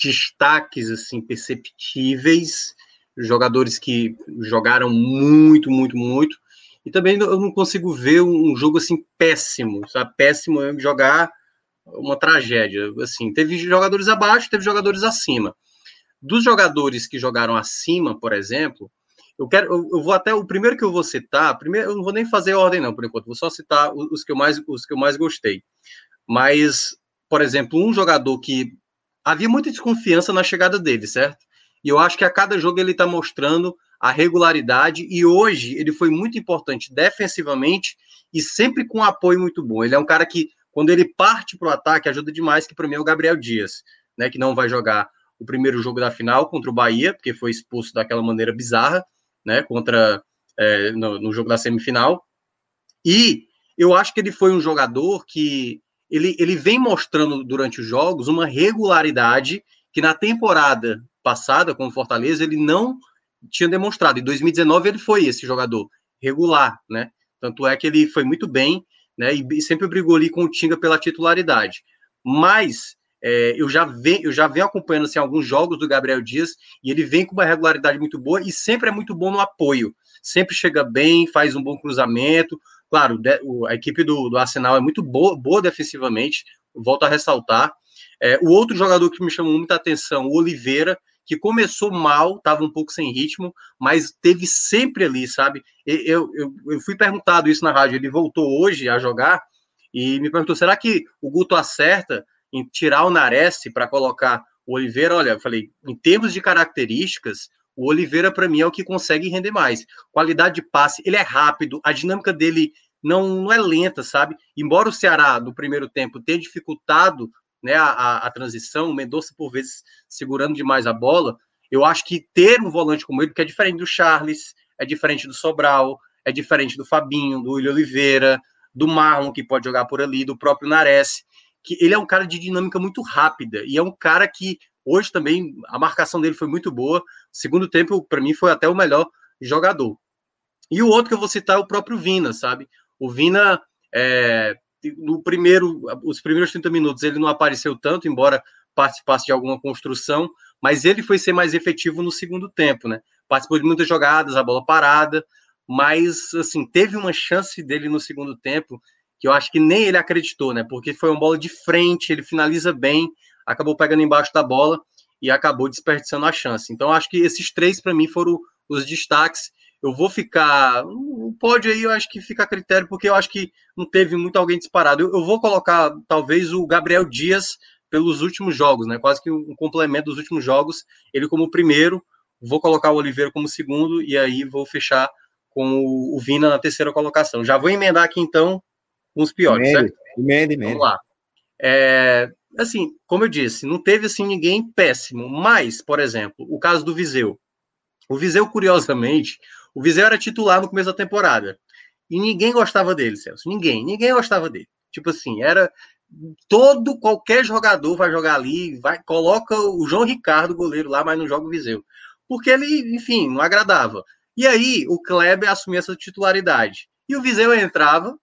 destaques assim perceptíveis jogadores que jogaram muito, muito, muito. E também eu não consigo ver um jogo assim péssimo, sabe? Péssimo é jogar uma tragédia. Assim, teve jogadores abaixo, teve jogadores acima. Dos jogadores que jogaram acima, por exemplo, eu quero, eu, vou até o primeiro que eu vou citar. Primeiro, eu não vou nem fazer ordem não, por enquanto. Vou só citar os que eu mais, os que eu mais gostei. Mas, por exemplo, um jogador que havia muita desconfiança na chegada dele, certo? E eu acho que a cada jogo ele está mostrando a regularidade. E hoje ele foi muito importante defensivamente e sempre com um apoio muito bom. Ele é um cara que, quando ele parte para o ataque, ajuda demais, que para mim é o Gabriel Dias, né? Que não vai jogar o primeiro jogo da final contra o Bahia, porque foi expulso daquela maneira bizarra, né? Contra é, no, no jogo da semifinal. E eu acho que ele foi um jogador que ele, ele vem mostrando durante os jogos uma regularidade que na temporada passada, com o Fortaleza, ele não tinha demonstrado. Em 2019 ele foi esse jogador regular, né? Tanto é que ele foi muito bem, né? E, sempre brigou ali com o Tinga pela titularidade. Mas é, eu já venho, eu já venho acompanhando assim, alguns jogos do Gabriel Dias e ele vem com uma regularidade muito boa e sempre é muito bom no apoio. Sempre chega bem, faz um bom cruzamento. Claro, a equipe do, do Arsenal é muito boa, boa defensivamente, volto a ressaltar. É, o outro jogador que me chamou muita atenção, o Oliveira, que começou mal, estava um pouco sem ritmo, mas teve sempre ali, sabe? Eu, eu, eu fui perguntado isso na rádio, ele voltou hoje a jogar e me perguntou: será que o Guto acerta em tirar o Nares para colocar o Oliveira? Olha, eu falei, em termos de características, o Oliveira, para mim, é o que consegue render mais. Qualidade de passe, ele é rápido, a dinâmica dele não, não é lenta, sabe? Embora o Ceará, no primeiro tempo, tenha dificultado né, a, a transição, o Mendonça, por vezes, segurando demais a bola, eu acho que ter um volante como ele, que é diferente do Charles, é diferente do Sobral, é diferente do Fabinho, do William Oliveira, do Marlon, que pode jogar por ali, do próprio Nares, que ele é um cara de dinâmica muito rápida, e é um cara que hoje também a marcação dele foi muito boa. Segundo tempo, para mim, foi até o melhor jogador. E o outro que eu vou citar é o próprio Vina, sabe? O Vina é, no primeiro, os primeiros 30 minutos ele não apareceu tanto, embora participasse de alguma construção, mas ele foi ser mais efetivo no segundo tempo, né? Participou de muitas jogadas, a bola parada, mas assim, teve uma chance dele no segundo tempo que eu acho que nem ele acreditou, né? Porque foi uma bola de frente, ele finaliza bem, acabou pegando embaixo da bola e acabou desperdiçando a chance. Então acho que esses três para mim foram os destaques eu vou ficar. O pódio aí eu acho que fica a critério, porque eu acho que não teve muito alguém disparado. Eu, eu, vou colocar, talvez, o Gabriel Dias pelos últimos jogos, né? Quase que um complemento dos últimos jogos. Ele como primeiro, vou colocar o Oliveira como segundo, e aí vou fechar com o, o Vina na terceira colocação. Já vou emendar aqui, então, uns piores, emende, certo? Emende, emende. Vamos lá. É, assim, como eu disse, não teve assim ninguém péssimo, mas, por exemplo, o caso do Viseu. O Viseu, curiosamente, o Viseu era titular no começo da temporada. E ninguém gostava dele, Celso. Ninguém, ninguém gostava dele. Tipo assim, era todo qualquer jogador vai jogar ali, vai coloca o João Ricardo goleiro lá, mas não joga o Viseu. Porque ele, enfim, não agradava. E aí o Kleber assumia essa titularidade. E o Viseu entrava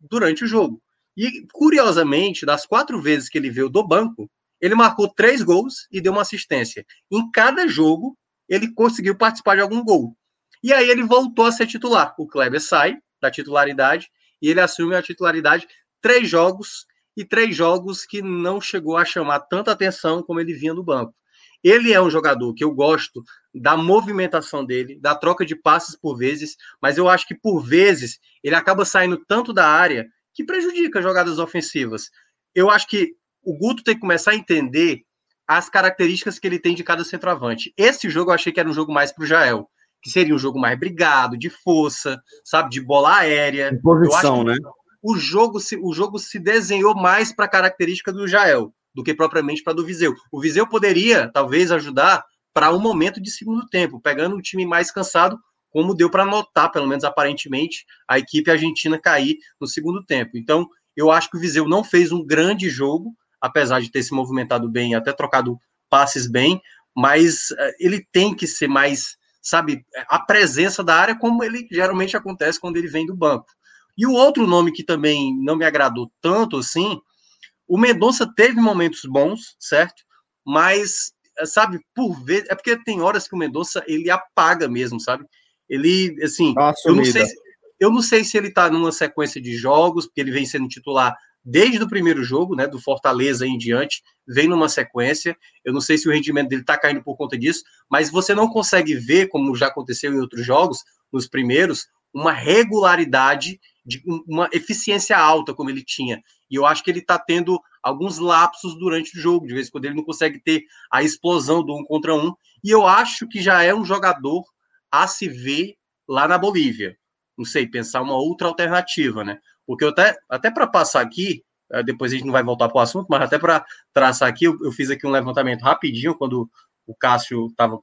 durante o jogo. E curiosamente, das quatro vezes que ele veio do banco, ele marcou três gols e deu uma assistência. Em cada jogo, ele conseguiu participar de algum gol. E aí ele voltou a ser titular. O Kleber sai da titularidade e ele assume a titularidade três jogos e três jogos que não chegou a chamar tanta atenção como ele vinha no banco. Ele é um jogador que eu gosto da movimentação dele, da troca de passes por vezes, mas eu acho que por vezes ele acaba saindo tanto da área que prejudica jogadas ofensivas. Eu acho que o Guto tem que começar a entender as características que ele tem de cada centroavante. Esse jogo eu achei que era um jogo mais para o Jael que seria um jogo mais brigado, de força, sabe, de bola aérea. De posição, né? O jogo, se, o jogo se desenhou mais para a característica do Jael do que propriamente para do Viseu. O Viseu poderia, talvez, ajudar para um momento de segundo tempo, pegando um time mais cansado, como deu para notar, pelo menos aparentemente, a equipe argentina cair no segundo tempo. Então, eu acho que o Viseu não fez um grande jogo, apesar de ter se movimentado bem, até trocado passes bem, mas uh, ele tem que ser mais sabe, a presença da área, como ele geralmente acontece quando ele vem do banco. E o outro nome que também não me agradou tanto assim, o Mendonça teve momentos bons, certo? Mas, sabe, por vezes, é porque tem horas que o Mendonça ele apaga mesmo, sabe? Ele, assim, eu não, sei, eu não sei se ele tá numa sequência de jogos, porque ele vem sendo titular desde o primeiro jogo, né, do Fortaleza em diante, vem numa sequência. Eu não sei se o rendimento dele está caindo por conta disso, mas você não consegue ver, como já aconteceu em outros jogos, nos primeiros, uma regularidade, de uma eficiência alta como ele tinha. E eu acho que ele está tendo alguns lapsos durante o jogo, de vez em quando ele não consegue ter a explosão do um contra um. E eu acho que já é um jogador a se ver lá na Bolívia. Não sei, pensar uma outra alternativa, né? Porque eu até, até para passar aqui, eh, depois a gente não vai voltar para o assunto, mas até para traçar aqui, eu, eu, fiz aqui um levantamento rapidinho, quando o Cássio estava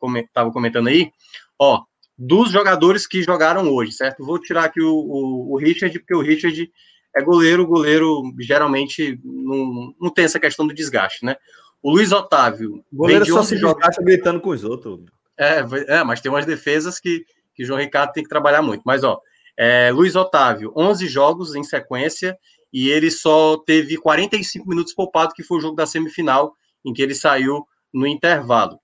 comentando aí, ó, dos jogadores que jogaram hoje, certo? Vou tirar aqui o, o, o Richard, porque o Richard é goleiro, goleiro geralmente não, não tem essa questão do desgaste, né? O Luiz Otávio. O goleiro só se desgasta gritando com os outros. É, é, mas tem umas defesas que, que o João Ricardo tem que trabalhar muito. Mas, ó, é, Luiz Otávio, 11 jogos em sequência e ele só teve 45 minutos poupado, que foi o jogo da semifinal, em que ele saiu no intervalo.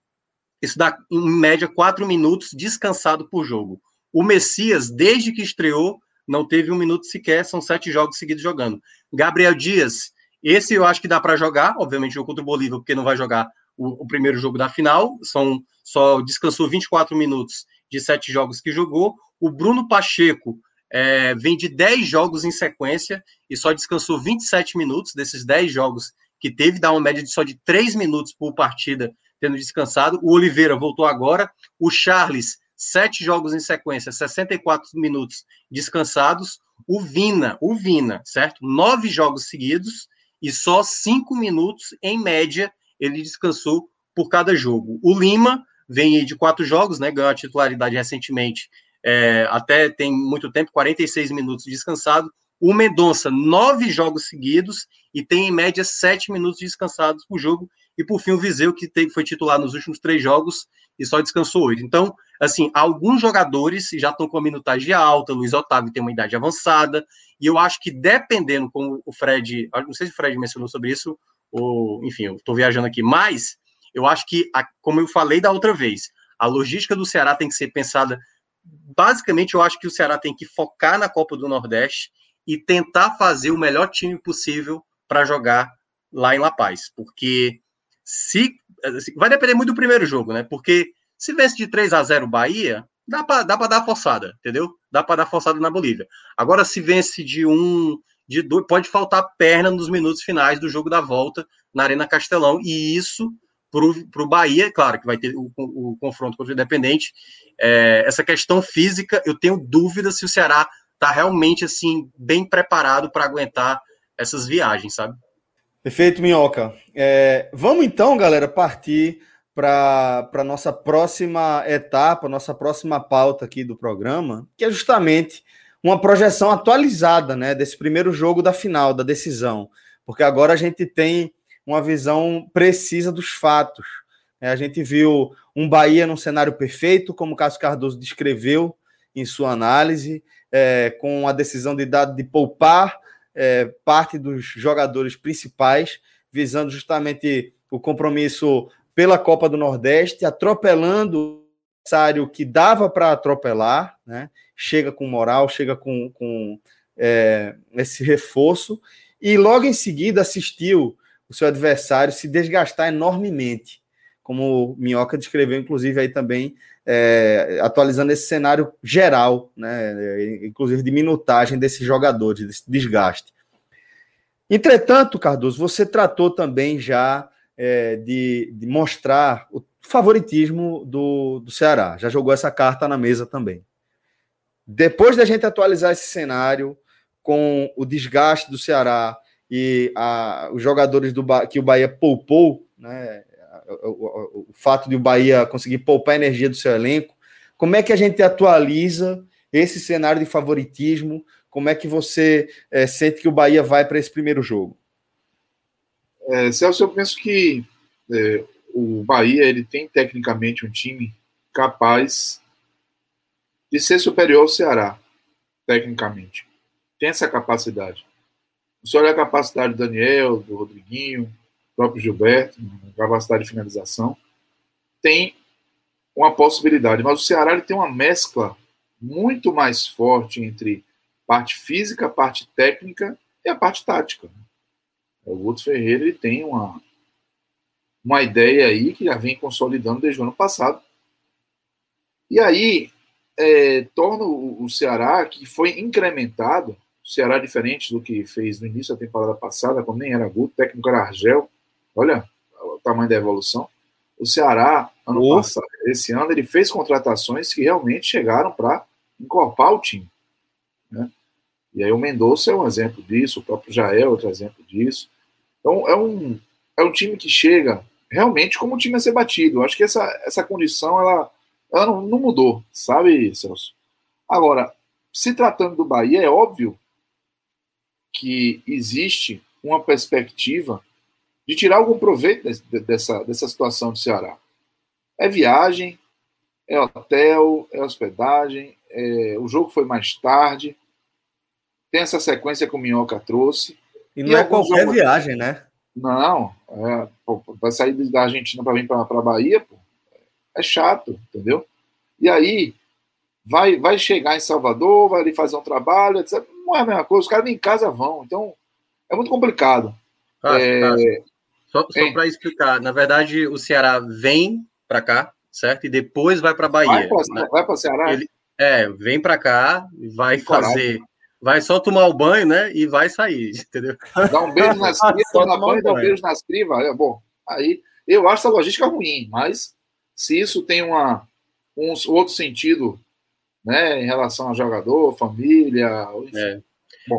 Isso dá, em média, 4 minutos descansado por jogo. O Messias, desde que estreou, não teve um minuto sequer, são sete jogos seguidos jogando. Gabriel Dias, esse eu acho que dá para jogar, obviamente, jogo contra o Bolívia, porque não vai jogar o, o, primeiro jogo da final, são só descansou 24 minutos de sete jogos que jogou. O Bruno Pacheco é, vem de 10 jogos em sequência e só descansou 27 minutos desses 10 jogos que teve, dá uma média de só de 3 minutos por partida tendo descansado. O Oliveira voltou agora. O Charles sete jogos em sequência, 64 minutos descansados. O Vina, o Vina, certo? Nove jogos seguidos e só cinco minutos em média ele descansou por cada jogo. O Lima vem de quatro jogos, né? Ganhou a titularidade recentemente, é, até tem muito tempo, 46 minutos descansado. O Mendonça, nove jogos seguidos e tem em média sete minutos descansados por jogo. E por fim, o Viseu, que foi titular nos últimos três jogos e só descansou oito. Então, assim, alguns jogadores já estão com a minutagem alta, Luiz Otávio tem uma idade avançada, e eu acho que dependendo, como o Fred, não sei se o Fred mencionou sobre isso, ou, enfim, eu estou viajando aqui, mas eu acho que, como eu falei da outra vez, a logística do Ceará tem que ser pensada. Basicamente, eu acho que o Ceará tem que focar na Copa do Nordeste e tentar fazer o melhor time possível para jogar lá em La Paz, porque se assim, vai depender muito do primeiro jogo, né? Porque se vence de 3 a 0 Bahia, dá para dá para dar forçada, entendeu? Dá para dar forçada na Bolívia. Agora se vence de um, de dois, pode faltar perna nos minutos finais do jogo da volta na Arena Castelão e isso para o Bahia, claro que vai ter o, o, confronto contra o Independente. É, essa questão física, eu tenho dúvida se o Ceará está realmente assim bem preparado para aguentar essas viagens, sabe? Perfeito, Minhoca. É, vamos então, galera, partir para a nossa próxima etapa, nossa próxima pauta aqui do programa, que é justamente uma projeção atualizada né, desse primeiro jogo da final, da decisão. Porque agora a gente tem uma visão precisa dos fatos. É, a gente viu um Bahia num cenário perfeito, como o Cássio Cardoso descreveu em sua análise, é, com a decisão de, de poupar é, parte dos jogadores principais, visando justamente o compromisso pela Copa do Nordeste, atropelando o adversário que dava para atropelar, né? chega com moral, chega com, com é, esse reforço, e logo em seguida assistiu o seu adversário se desgastar enormemente, como o Minhoca descreveu, inclusive, aí também é, atualizando esse cenário geral, né, inclusive de minutagem desses jogadores, desse desgaste. Entretanto, Cardoso, você tratou também já é, de, de, mostrar o favoritismo do, do Ceará, já jogou essa carta na mesa também. Depois da gente atualizar esse cenário com o desgaste do Ceará e a, os jogadores do que o Bahia poupou, né, o, o, o, fato de o Bahia conseguir poupar a energia do seu elenco, como é que a gente atualiza esse cenário de favoritismo? Como é que você é, sente que o Bahia vai para esse primeiro jogo? É, Celso, eu penso que é, o Bahia ele tem tecnicamente um time capaz de ser superior ao Ceará, tecnicamente. Tem essa capacidade. Você olha a capacidade do Daniel, do Rodriguinho, do próprio Gilberto, capacidade de finalização, tem uma possibilidade. Mas o Ceará ele tem uma mescla muito mais forte entre parte física, parte técnica e a parte tática. O Guto Ferreira ele tem uma, uma ideia aí que já vem consolidando desde o ano passado. E aí é, torna o, Ceará, que foi incrementado, o Ceará diferente do que fez no início da temporada passada, quando nem era Guto, o técnico era Argel. Olha o tamanho da evolução. O Ceará, ano passado, esse ano, ele fez contratações que realmente chegaram para encorpar o time. Né? E aí o Mendonça é um exemplo disso, o próprio Jael é outro exemplo disso. Então é um, é um time que chega realmente como um time a ser batido. Eu acho que essa, essa condição ela, ela não, não mudou, sabe, Celso? Agora, se tratando do Bahia, é óbvio que existe uma perspectiva de tirar algum proveito dessa, dessa situação do Ceará. É viagem, é hotel, é hospedagem, é, o jogo foi mais tarde, tem essa sequência que o Minhoca trouxe. E não e é qualquer jogos... viagem, né? Não, é, pô, vai sair da Argentina para vir para a Bahia, pô, é chato, entendeu? E aí, vai, vai chegar em Salvador, vai ali fazer um trabalho, etc. Não é a mesma coisa, os caras nem em casa vão, então é muito complicado. Ah, é... Só, só para explicar, na verdade, o Ceará vem para cá, certo? E depois vai para Bahia. Vai para o Ceará? Ele, é, vem para cá, vai fazer vai só tomar o banho, né? E vai sair, entendeu? Dá um beijo nas crivas, toma banho, dá um beijo nas crivas. É bom. Aí eu acho essa logística ruim, mas se isso tem uma, um outro sentido, né, em relação a jogador, família, é.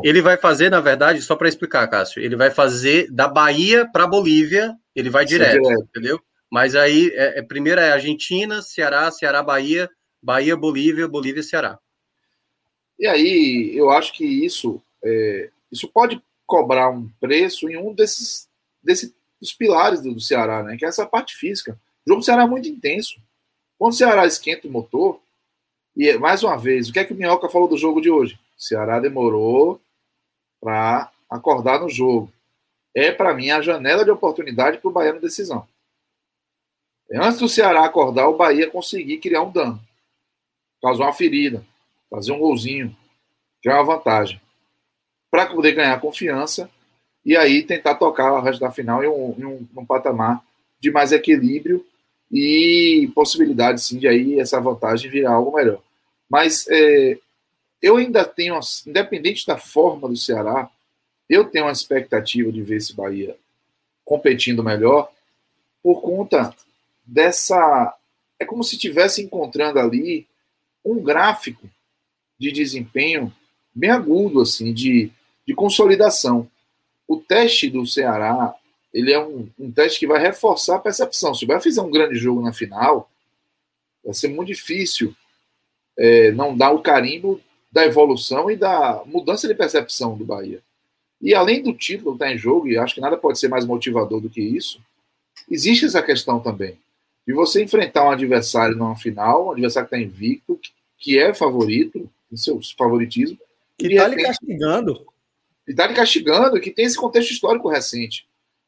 Ele vai fazer, na verdade, só para explicar, Cássio, ele vai fazer da Bahia para Bolívia, ele vai direto, direto, entendeu? Mas aí, é, é, primeiro é Argentina, Ceará, Ceará, Bahia, Bahia, Bolívia, Bolívia, Ceará. E aí, eu acho que isso, é, isso pode cobrar um preço em um desses, desses dos pilares do, do Ceará, né? Que é essa parte física. O jogo do Ceará é muito intenso. Quando o Ceará esquenta o motor, e mais uma vez, o que é que o Minhoca falou do jogo de hoje? O Ceará demorou para acordar no jogo. É, para mim, a janela de oportunidade para o Bahia na decisão. Antes do Ceará acordar, o Bahia conseguir criar um dano. Causar uma ferida fazer um golzinho, já é uma vantagem. Para poder ganhar confiança e aí tentar tocar o resto da final em um, em um, um patamar de mais equilíbrio e possibilidade, sim, de aí essa vantagem virar algo melhor. Mas é, eu ainda tenho, independente da forma do Ceará, eu tenho uma expectativa de ver esse Bahia competindo melhor por conta dessa. É como se estivesse encontrando ali um gráfico de desempenho bem agudo, assim, de, de consolidação. O teste do Ceará, ele é um, um teste que vai reforçar a percepção. Se o Bahia fizer um grande jogo na final, vai ser muito difícil é, não dar o carimbo da evolução e da mudança de percepção do Bahia. E além do título estar em jogo, e acho que nada pode ser mais motivador do que isso, existe essa questão também. De você enfrentar um adversário numa final, um adversário que está invicto, que é favorito, em seu favoritismo. Que está lhe castigando. E está lhe castigando, que tem esse contexto histórico recente.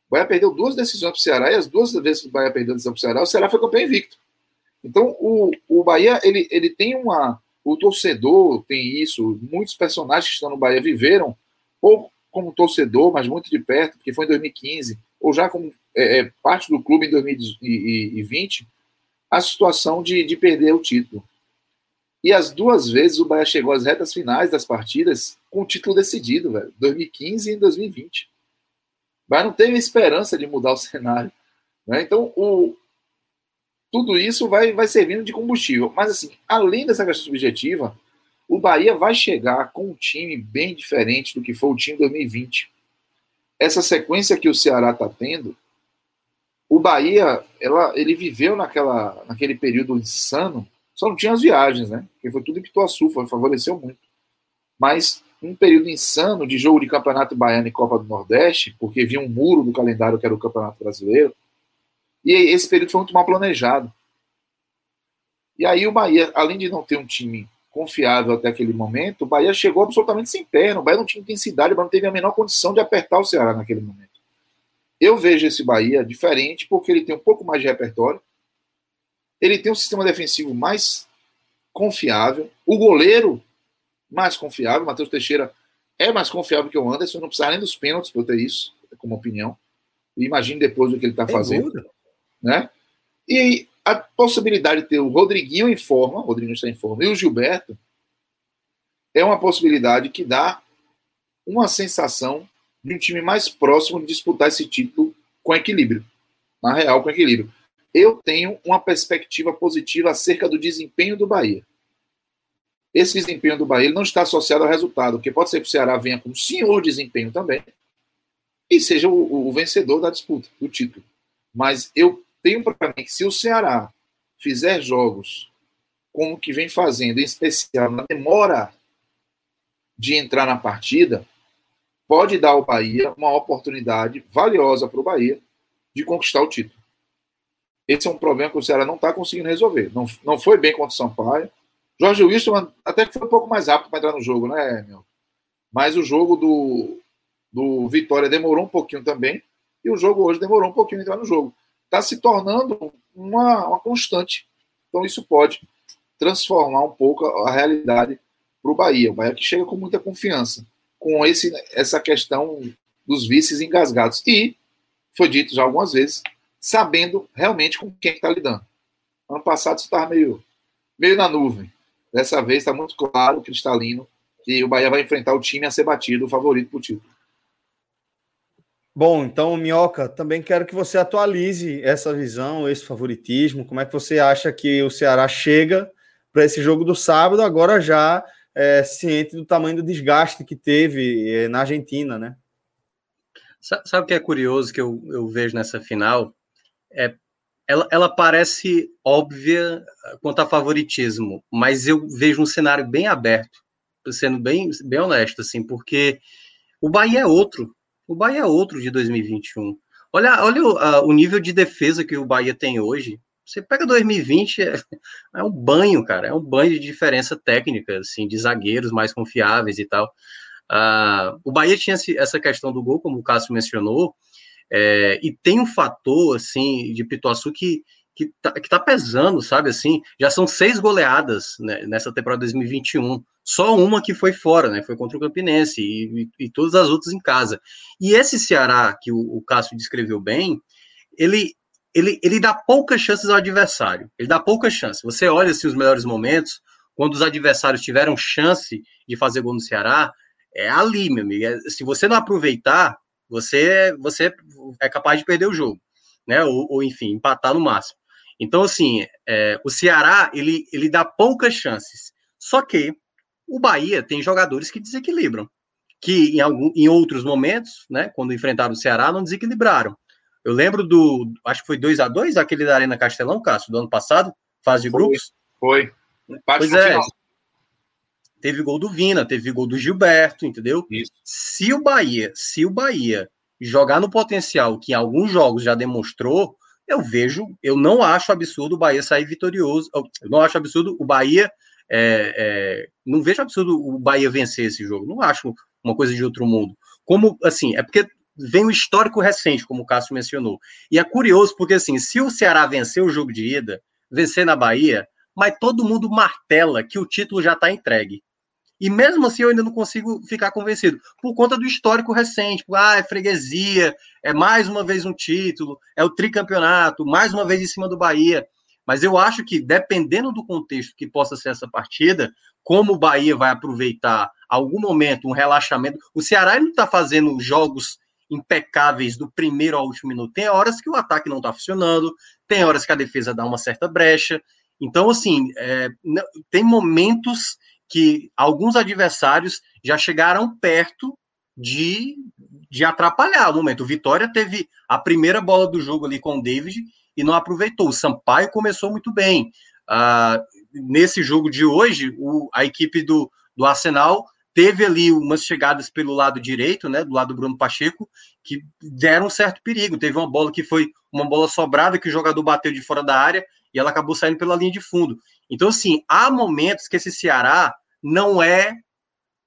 O Bahia perdeu duas decisões para o Ceará, e as duas vezes que o Bahia perdeu a decisão para o Ceará, o Ceará foi campeão invicto. Então, o, o Bahia, ele, ele tem uma. O torcedor tem isso, muitos personagens que estão no Bahia viveram, ou como torcedor, mas muito de perto, porque foi em 2015, ou já como é, é, parte do clube em 2020, a situação de, de perder o título. E as duas vezes o Bahia chegou às retas finais das partidas com o título decidido, velho. 2015 e 2020. O Bahia não teve esperança de mudar o cenário. Né? Então, o, tudo isso vai, vai servindo de combustível. Mas, assim, além dessa questão subjetiva, o Bahia vai chegar com um time bem diferente do que foi o time 2020. Essa sequência que o Ceará está tendo, o Bahia, ela, ele viveu naquela, naquele período insano só não tinha as viagens, né? Porque foi tudo em Pituaçu, foi, favoreceu muito. Mas um período insano de jogo de Campeonato Baiano e Copa do Nordeste, porque vinha um muro do calendário que era o Campeonato Brasileiro. E esse período foi muito mal planejado. E aí o Bahia, além de não ter um time confiável até aquele momento, o Bahia chegou absolutamente sem perna. O Bahia não tinha intensidade, o Bahia não teve a menor condição de apertar o Ceará naquele momento. Eu vejo esse Bahia diferente porque ele tem um pouco mais de repertório. Ele tem um sistema defensivo mais confiável. O goleiro mais confiável. Matheus Teixeira é mais confiável que o Anderson. Não precisa nem dos pênaltis para eu ter isso, como opinião. Imagine depois o que ele está fazendo. Né? E a possibilidade de ter o Rodriguinho em forma, o Rodriguinho está em forma, e o Gilberto, é uma possibilidade que dá uma sensação de um time mais próximo de disputar esse título com equilíbrio. Na real, com equilíbrio eu tenho uma perspectiva positiva acerca do desempenho do Bahia. Esse desempenho do Bahia não está associado ao resultado, porque pode ser que o Ceará venha com um senhor desempenho também e seja o, o vencedor da disputa, do título. Mas eu tenho para mim que se o Ceará fizer jogos como que vem fazendo, em especial na demora de entrar na partida, pode dar ao Bahia uma oportunidade valiosa para o Bahia de conquistar o título. Esse é um problema que o Ceará não está conseguindo resolver. Não, não foi bem contra o Sampaio. Jorge Wilson até que foi um pouco mais rápido para entrar no jogo, né, meu? Mas o jogo do, do Vitória demorou um pouquinho também. E o jogo hoje demorou um pouquinho para entrar no jogo. Está se tornando uma, uma constante. Então isso pode transformar um pouco a realidade para o Bahia. O Bahia que chega com muita confiança com esse, essa questão dos vices engasgados. E, foi dito já algumas vezes, sabendo realmente com quem está lidando. Ano passado isso estava meio, meio na nuvem. Dessa vez está muito claro, cristalino, que o Bahia vai enfrentar o time a ser batido, o favorito para o título. Bom, então, Minhoca, também quero que você atualize essa visão, esse favoritismo. Como é que você acha que o Ceará chega para esse jogo do sábado, agora já é, ciente do tamanho do desgaste que teve é, na Argentina, né? Sabe o que é curioso que eu, eu vejo nessa final? É, ela, ela parece óbvia quanto a favoritismo, mas eu vejo um cenário bem aberto, sendo bem, bem honesto, assim, porque o Bahia é outro. O Bahia é outro de 2021. Olha, olha o, o nível de defesa que o Bahia tem hoje. Você pega 2020, é, é, um banho, cara, é um banho de diferença técnica, assim, de zagueiros mais confiáveis e tal. Uh, o Bahia tinha essa questão do gol, como o Cássio mencionou, é, e tem um fator, assim, de Pituaçu que, que, tá, que tá pesando, sabe, assim, já são seis goleadas né, nessa temporada 2021, só uma que foi fora, né, foi contra o Campinense, e, e, e todas as outras em casa. E esse Ceará, que o, o Cássio descreveu bem, ele, ele, ele dá poucas chances ao adversário. Ele dá poucas chances. Você olha assim, os melhores momentos, quando os adversários tiveram chance de fazer gol no Ceará, é ali, meu amigo. É, se você não aproveitar, você, você é capaz de perder o jogo, né? Ou, ou enfim, empatar no máximo. Então, assim, é, o Ceará ele, ele dá poucas chances. Só que o Bahia tem jogadores que desequilibram, que em, algum, em outros momentos, né, quando enfrentaram o Ceará, não desequilibraram. Eu lembro do. Acho que foi 2 a 2 aquele da Arena Castelão, Cássio, do ano passado, fase de foi, grupos. Foi. pois é. Final. Teve gol do Vina, teve gol do Gilberto, entendeu? Isso. Se o Bahia, se o Bahia jogar no potencial que em alguns jogos já demonstrou, eu vejo, eu não acho absurdo o Bahia sair vitorioso. Eu não acho absurdo o Bahia. É, é, não vejo absurdo o Bahia vencer esse jogo. Não acho uma coisa de outro mundo. Como, assim, é porque vem o histórico recente, como o Cássio mencionou. E é curioso porque, assim, se o Ceará vencer o jogo de ida, vencer na Bahia, mas todo mundo martela que o título já está entregue. E mesmo assim eu ainda não consigo ficar convencido, por conta do histórico recente. Ah, é freguesia, é mais uma vez um título, é o tricampeonato, mais uma vez em cima do Bahia. Mas eu acho que, dependendo do contexto que possa ser essa partida, como o Bahia vai aproveitar algum momento, um relaxamento. O Ceará não está fazendo jogos impecáveis do primeiro ao último minuto. Tem horas que o ataque não está funcionando, tem horas que a defesa dá uma certa brecha. Então, assim, é, tem momentos que alguns adversários já chegaram perto de, de atrapalhar o momento. O Vitória teve a primeira bola do jogo ali com o David e não aproveitou. O Sampaio começou muito bem. Uh, nesse jogo de hoje, o, a equipe do, do Arsenal teve ali umas chegadas pelo lado direito, né, do lado do Bruno Pacheco, que deram um certo perigo. Teve uma bola que foi uma bola sobrada que o jogador bateu de fora da área e ela acabou saindo pela linha de fundo. Então, assim, há momentos que esse Ceará não é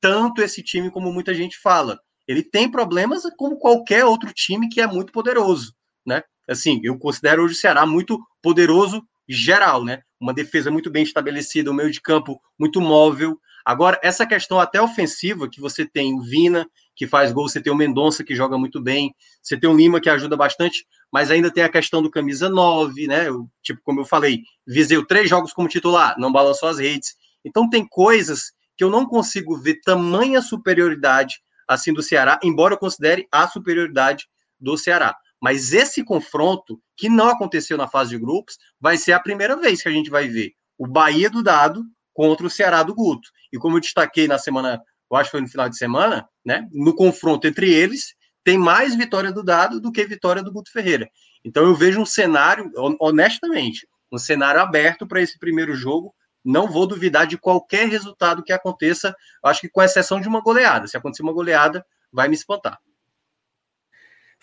tanto esse time como muita gente fala. Ele tem problemas como qualquer outro time que é muito poderoso, né? Assim, eu considero hoje o Ceará muito poderoso geral, né? Uma defesa muito bem estabelecida, um meio de campo muito móvel, Agora, essa questão até ofensiva, que você tem o Vina, que faz gol, você tem o Mendonça, que joga muito bem, você tem o Lima, que ajuda bastante, mas ainda tem a questão do camisa 9, né? Eu, tipo, como eu falei, Viseu três jogos como titular, não balançou as redes. Então, tem coisas que eu não consigo ver tamanha superioridade assim do Ceará, embora eu considere a superioridade do Ceará. Mas esse confronto, que não aconteceu na fase de grupos, vai ser a primeira vez que a gente vai ver o Bahia do Dado contra o Ceará do Guto. E como eu destaquei na semana, eu acho que foi no final de semana, né? No confronto entre eles, tem mais vitória do Dado do que vitória do Guto Ferreira. Então eu vejo um cenário, honestamente, um cenário aberto para esse primeiro jogo. Não vou duvidar de qualquer resultado que aconteça, acho que com exceção de uma goleada. Se acontecer uma goleada, vai me espantar.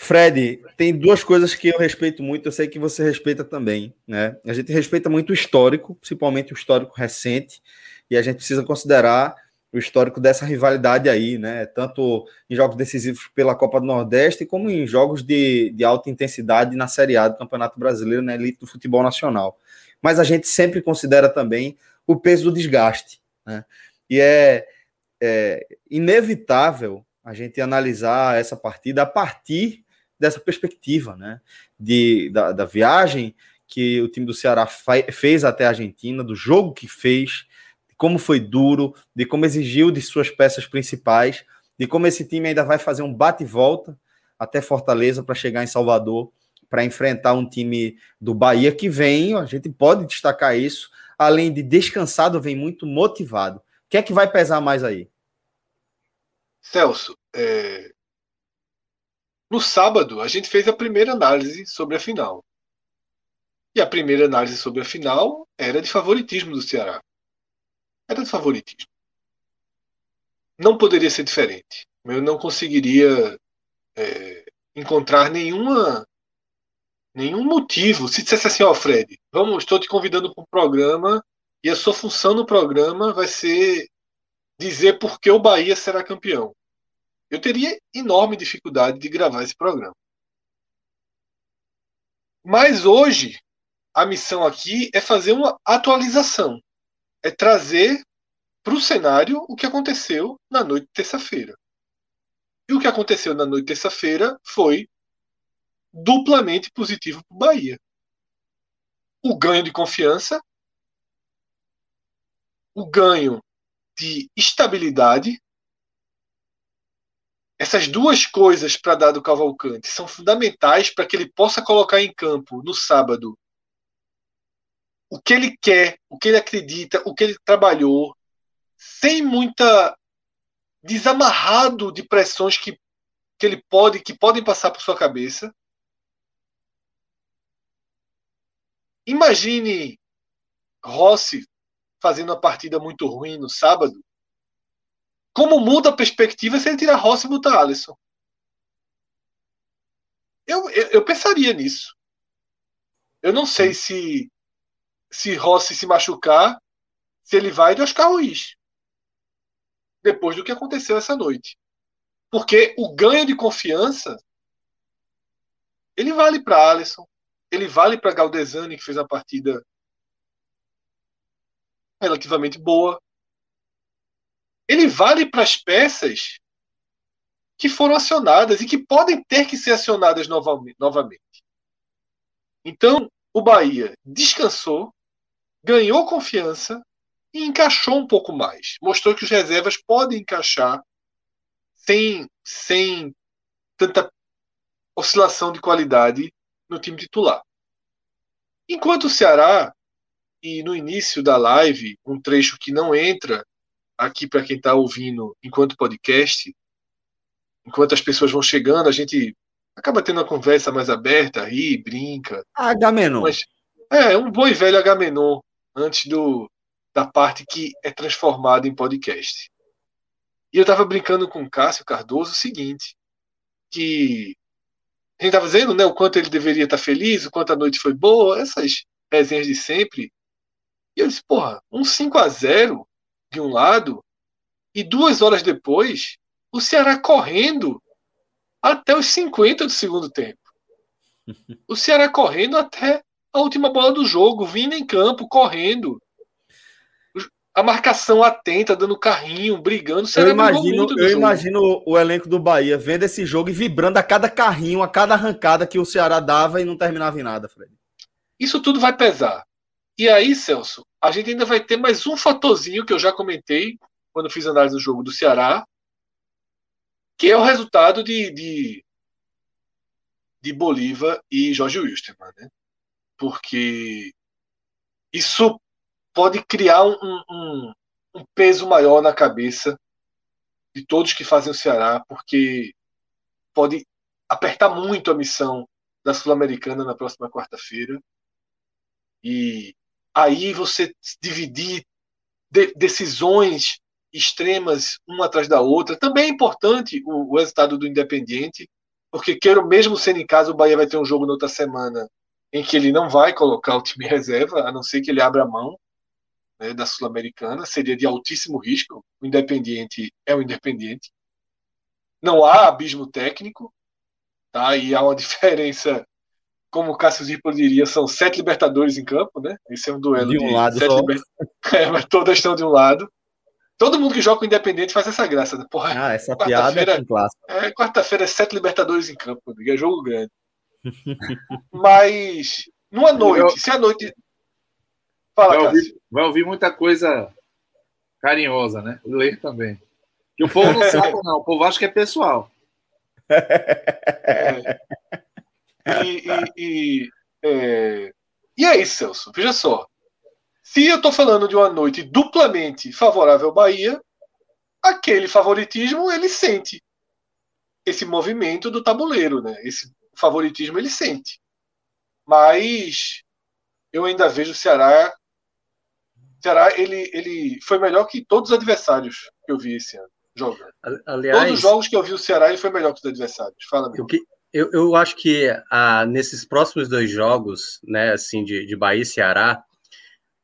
Fred, tem duas coisas que eu respeito muito, eu sei que você respeita também, né? A gente respeita muito o histórico, principalmente o histórico recente, e a gente precisa considerar o histórico dessa rivalidade aí, né? Tanto em jogos decisivos pela Copa do Nordeste, como em jogos de, de alta intensidade na Série A do Campeonato Brasileiro, na elite do futebol nacional. Mas a gente sempre considera também o peso do desgaste, né? E é, é inevitável a gente analisar essa partida a partir dessa perspectiva, né? De, da, da viagem que o time do Ceará fez até a Argentina, do jogo que fez, de como foi duro, de como exigiu de suas peças principais, de como esse time ainda vai fazer um bate-volta até Fortaleza para chegar em Salvador, para enfrentar um time do Bahia que vem, a gente pode destacar isso, além de descansado, vem muito motivado. O que é que vai pesar mais aí? Celso, é, no sábado, a gente fez a primeira análise sobre a final. E a primeira análise sobre a final era de favoritismo do Ceará. Era de favoritismo. Não poderia ser diferente. Eu não conseguiria é, encontrar nenhuma nenhum motivo. Se dissesse assim, ó, oh, Fred, vamos, estou te convidando para um programa e a sua função no programa vai ser dizer por que o Bahia será campeão eu teria enorme dificuldade de gravar esse programa. Mas hoje, a missão aqui é fazer uma atualização. É trazer para o cenário o que aconteceu na noite de terça-feira. E o que aconteceu na noite de terça-feira foi duplamente positivo para o Bahia. O ganho de confiança, o ganho de estabilidade essas duas coisas para Dado Cavalcante são fundamentais para que ele possa colocar em campo no sábado o que ele quer, o que ele acredita, o que ele trabalhou, sem muita desamarrado de pressões que, que ele pode, que podem passar por sua cabeça. Imagine Rossi fazendo uma partida muito ruim no sábado como muda a perspectiva se ele tirar Rossi e botar Alisson? Eu, eu, eu, pensaria nisso. Eu não sei se se Rossi se machucar, se ele vai de Oscar Ruiz. Depois do que aconteceu essa noite. Porque o ganho de confiança ele vale para Alisson, ele vale para Galdesani, que fez uma partida relativamente boa ele vale para as peças que foram acionadas e que podem ter que ser acionadas novamente. Então, o Bahia descansou, ganhou confiança e encaixou um pouco mais. Mostrou que os reservas podem encaixar sem, sem tanta oscilação de qualidade no time titular. Enquanto o Ceará, e no início da live, um trecho que não entra aqui para quem está ouvindo enquanto podcast, enquanto as pessoas vão chegando, a gente acaba tendo uma conversa mais aberta, ri, brinca. Agamenon. Mas, é, um bom e velho Agamenon antes do, da parte que é transformada em podcast. E eu estava brincando com o Cássio Cardoso o seguinte, que a gente estava dizendo né, o quanto ele deveria estar tá feliz, o quanto a noite foi boa, essas resenhas de sempre. E eu disse, porra, um 5 a 0 de um lado, e duas horas depois, o Ceará correndo até os 50 do segundo tempo. O Ceará correndo até a última bola do jogo, vindo em campo, correndo. A marcação atenta, dando carrinho, brigando. eu imagino, eu jogo. imagino o elenco do Bahia vendo esse jogo e vibrando a cada carrinho, a cada arrancada que o Ceará dava e não terminava em nada, Fred. Isso tudo vai pesar. E aí, Celso, a gente ainda vai ter mais um fatorzinho que eu já comentei quando fiz análise do jogo do Ceará, que é o resultado de, de, de Bolívar e Jorge Wilstermann, né? Porque isso pode criar um, um, um peso maior na cabeça de todos que fazem o Ceará, porque pode apertar muito a missão da Sul-Americana na próxima quarta-feira. E aí você dividir de, decisões extremas uma atrás da outra. Também é importante o, o resultado do Independiente, porque quero mesmo sendo em casa, o Bahia vai ter um jogo na outra semana em que ele não vai colocar o time reserva, a não ser que ele abra mão né, da Sul-Americana, seria de altíssimo risco. O Independiente é o Independiente. Não há abismo técnico, tá? E há uma diferença, como o Cássio Zirpoli diria, são sete Libertadores em campo, né? Esse é um duelo de um de lado sete só. liber... é, mas todas estão de um lado. Todo mundo que joga com o Independente faz essa graça. Né? Porra, Ah, essa piada é quarta-feira um clássico. é, quarta-feira é sete Libertadores em campo, amigo, é jogo grande. Mas, numa noite, se a noite. Fala, Vai ouvir, vai ouvir muita coisa carinhosa, né? Ler também. Que o povo não sabe, não. O povo acha que é pessoal. É. E, e, e, é... e isso, Celso. Veja só. Se eu estou falando de uma noite duplamente favorável ao Bahia, aquele favoritismo ele sente. Esse movimento do tabuleiro, né? Esse favoritismo ele sente. Mas eu ainda vejo o Ceará. O Ceará ele, ele foi melhor que todos os adversários que eu vi esse ano jogando. Aliás, Todos os jogos que eu vi o Ceará ele foi melhor que os adversários. Fala, meu. o que, eu, eu acho que ah, nesses próximos dois jogos, né, assim, de, de Bahia e Ceará,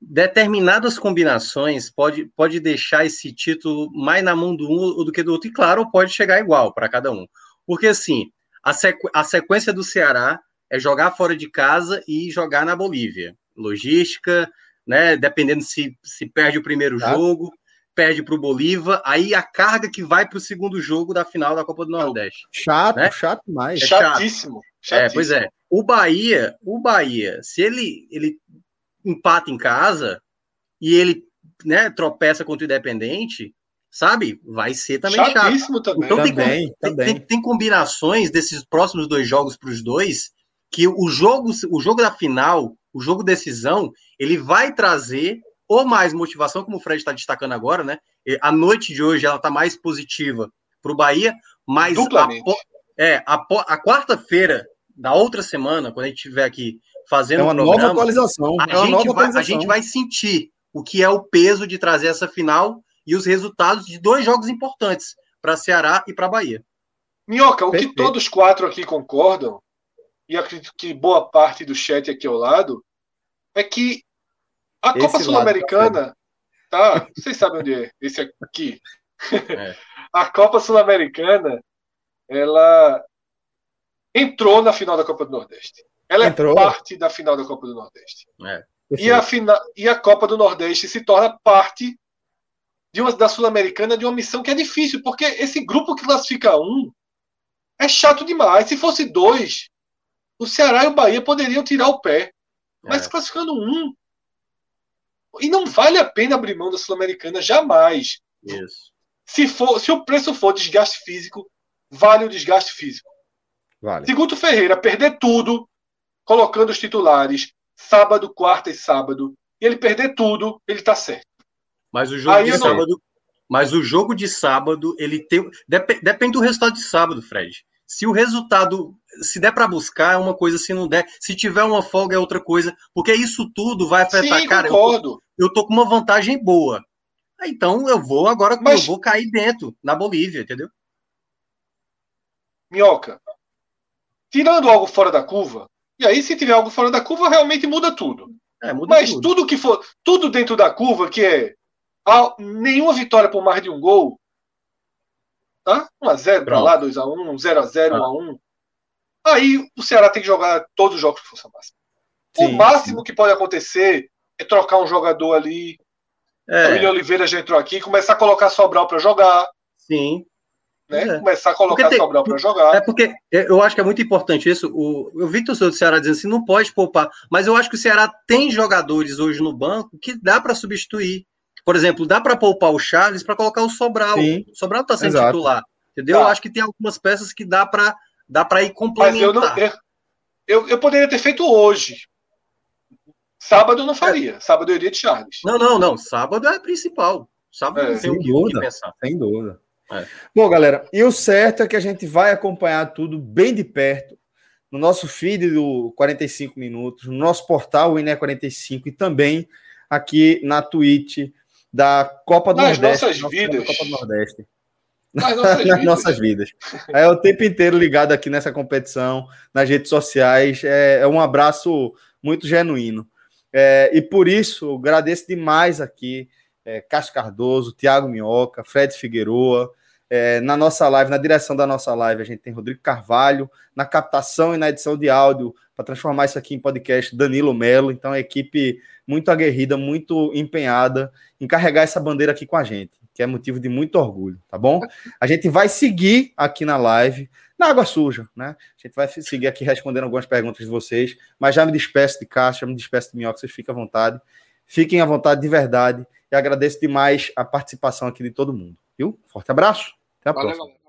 determinadas combinações pode, pode deixar esse título mais na mão do um do que do outro, e claro, pode chegar igual para cada um. Porque assim, a, sequ, a sequência do Ceará é jogar fora de casa e jogar na Bolívia. Logística, né? Dependendo se, se perde o primeiro Tá. jogo, perde para o Bolívar, aí a carga que vai para o segundo jogo da final da Copa do Nordeste. Chato, Né? chato demais. É chato. Chatíssimo. É, chatíssimo. pois é. O Bahia, o Bahia, se ele, ele empata em casa e ele né, tropeça contra o Independente, sabe? Vai ser também chato. Chatíssimo também. Então tem, Também, tem, também. tem- tem combinações desses próximos dois jogos para os dois que o jogo, o jogo da final, o jogo decisão, ele vai trazer ou mais motivação, como o Fred está destacando agora, né? E A noite de hoje ela está mais positiva para o Bahia, mas Duplamente. apo- é, a, a quarta-feira da outra semana, quando a gente estiver aqui fazendo É uma o nova programa, atualização. a é uma gente, nova vai, a atualização. gente vai sentir o que é o peso de trazer essa final e os resultados de dois jogos importantes para Ceará e para Bahia. Minhoca, o Perfeito. que todos quatro aqui concordam, e acredito que boa parte do chat aqui ao lado, é que a Esse Copa lado Sul-Americana, tá? Vocês sabem onde é? Esse aqui. É. A Copa Sul-Americana, ela entrou na final da Copa do Nordeste. Ela Entrou. é parte da final da Copa do Nordeste. E a, fina... e a Copa do Nordeste se torna parte de uma, da Sul-Americana de uma missão que é difícil, porque esse grupo que classifica um é chato demais. Se fosse dois, o Ceará e o Bahia poderiam tirar o pé. Mas É. classificando um. E não vale a pena abrir mão da Sul-Americana, jamais. Isso. Se, for, se o preço for desgaste físico, vale o desgaste físico. Vale. Se Guto Ferreira perder tudo, colocando os titulares sábado, quarta e sábado, e ele perder tudo, ele tá certo. Mas o jogo Aí de não- sábado, mas o jogo de sábado, ele tem dep- depende do resultado de sábado, Fred. Se o resultado, se der para buscar é uma coisa, se não der, se tiver uma folga é outra coisa, porque isso tudo vai afetar, Sim, cara. Eu tô, concordo. eu tô com uma vantagem boa. Ah, Então eu vou agora, Mas- eu vou cair dentro na Bolívia, entendeu? Minhoca, tirando algo fora da curva, e aí se tiver algo fora da curva, realmente muda tudo. É, muda Mas tudo. tudo que for, tudo dentro da curva, que é nenhuma vitória por mais de um gol, tá? 1x0 pra lá, 2x1, 0x0, Ah. 1x1. Aí o Ceará tem que jogar todos os jogos com força máxima. o Sim, máximo que pode acontecer é trocar um jogador ali. O É, William Oliveira já entrou aqui, começar a colocar Sobral para jogar, sim. né? É. Começar a colocar tem- Sobral para jogar. É porque eu acho que é muito importante isso. O, eu vi torcedor do Ceará dizendo assim, não pode poupar. Mas eu acho que o Ceará tem jogadores hoje no banco que dá para substituir. Por exemplo, dá para poupar o Charles para colocar o Sobral. Sim. O Sobral está sendo Exato. titular. Entendeu? Tá. Eu acho que tem algumas peças que dá para dá para ir Mas complementar. eu não. Eu, eu, poderia ter feito hoje. Sábado eu não faria. Sábado eu iria de Charles. Não, não, não. Sábado é principal. Sábado É, não tem o sem que, o que dúvida. pensar. Sem dúvida. É. Bom, galera, e o certo é que a gente vai acompanhar tudo bem de perto no nosso feed do 45 Minutos, no nosso portal, o INE45, e também aqui na Twitch da Copa do Nas Nordeste. nossas vidas. Copa do Nordeste. Nas nossas nas vidas. nossas vidas. É o tempo inteiro ligado aqui nessa competição, nas redes sociais. É, é um abraço muito genuíno. É, e por isso, agradeço demais aqui, é, Cássio Cardoso, Tiago Minhoca, Fred Figueroa. É, na nossa live, na direção da nossa live, a gente tem Rodrigo Carvalho, na captação e na edição de áudio, para transformar isso aqui em podcast, Danilo Melo. Então, é equipe muito aguerrida, muito empenhada em carregar essa bandeira aqui com a gente, que é motivo de muito orgulho, tá bom? A gente vai seguir aqui na live, na água suja, né? A gente vai seguir aqui respondendo algumas perguntas de vocês, mas já me despeço de Cássio, já me despeço de Minhoca, vocês fiquem à vontade. Fiquem à vontade de verdade e agradeço demais a participação aqui de todo mundo, viu? Forte abraço, até a Valeu, próxima. galera.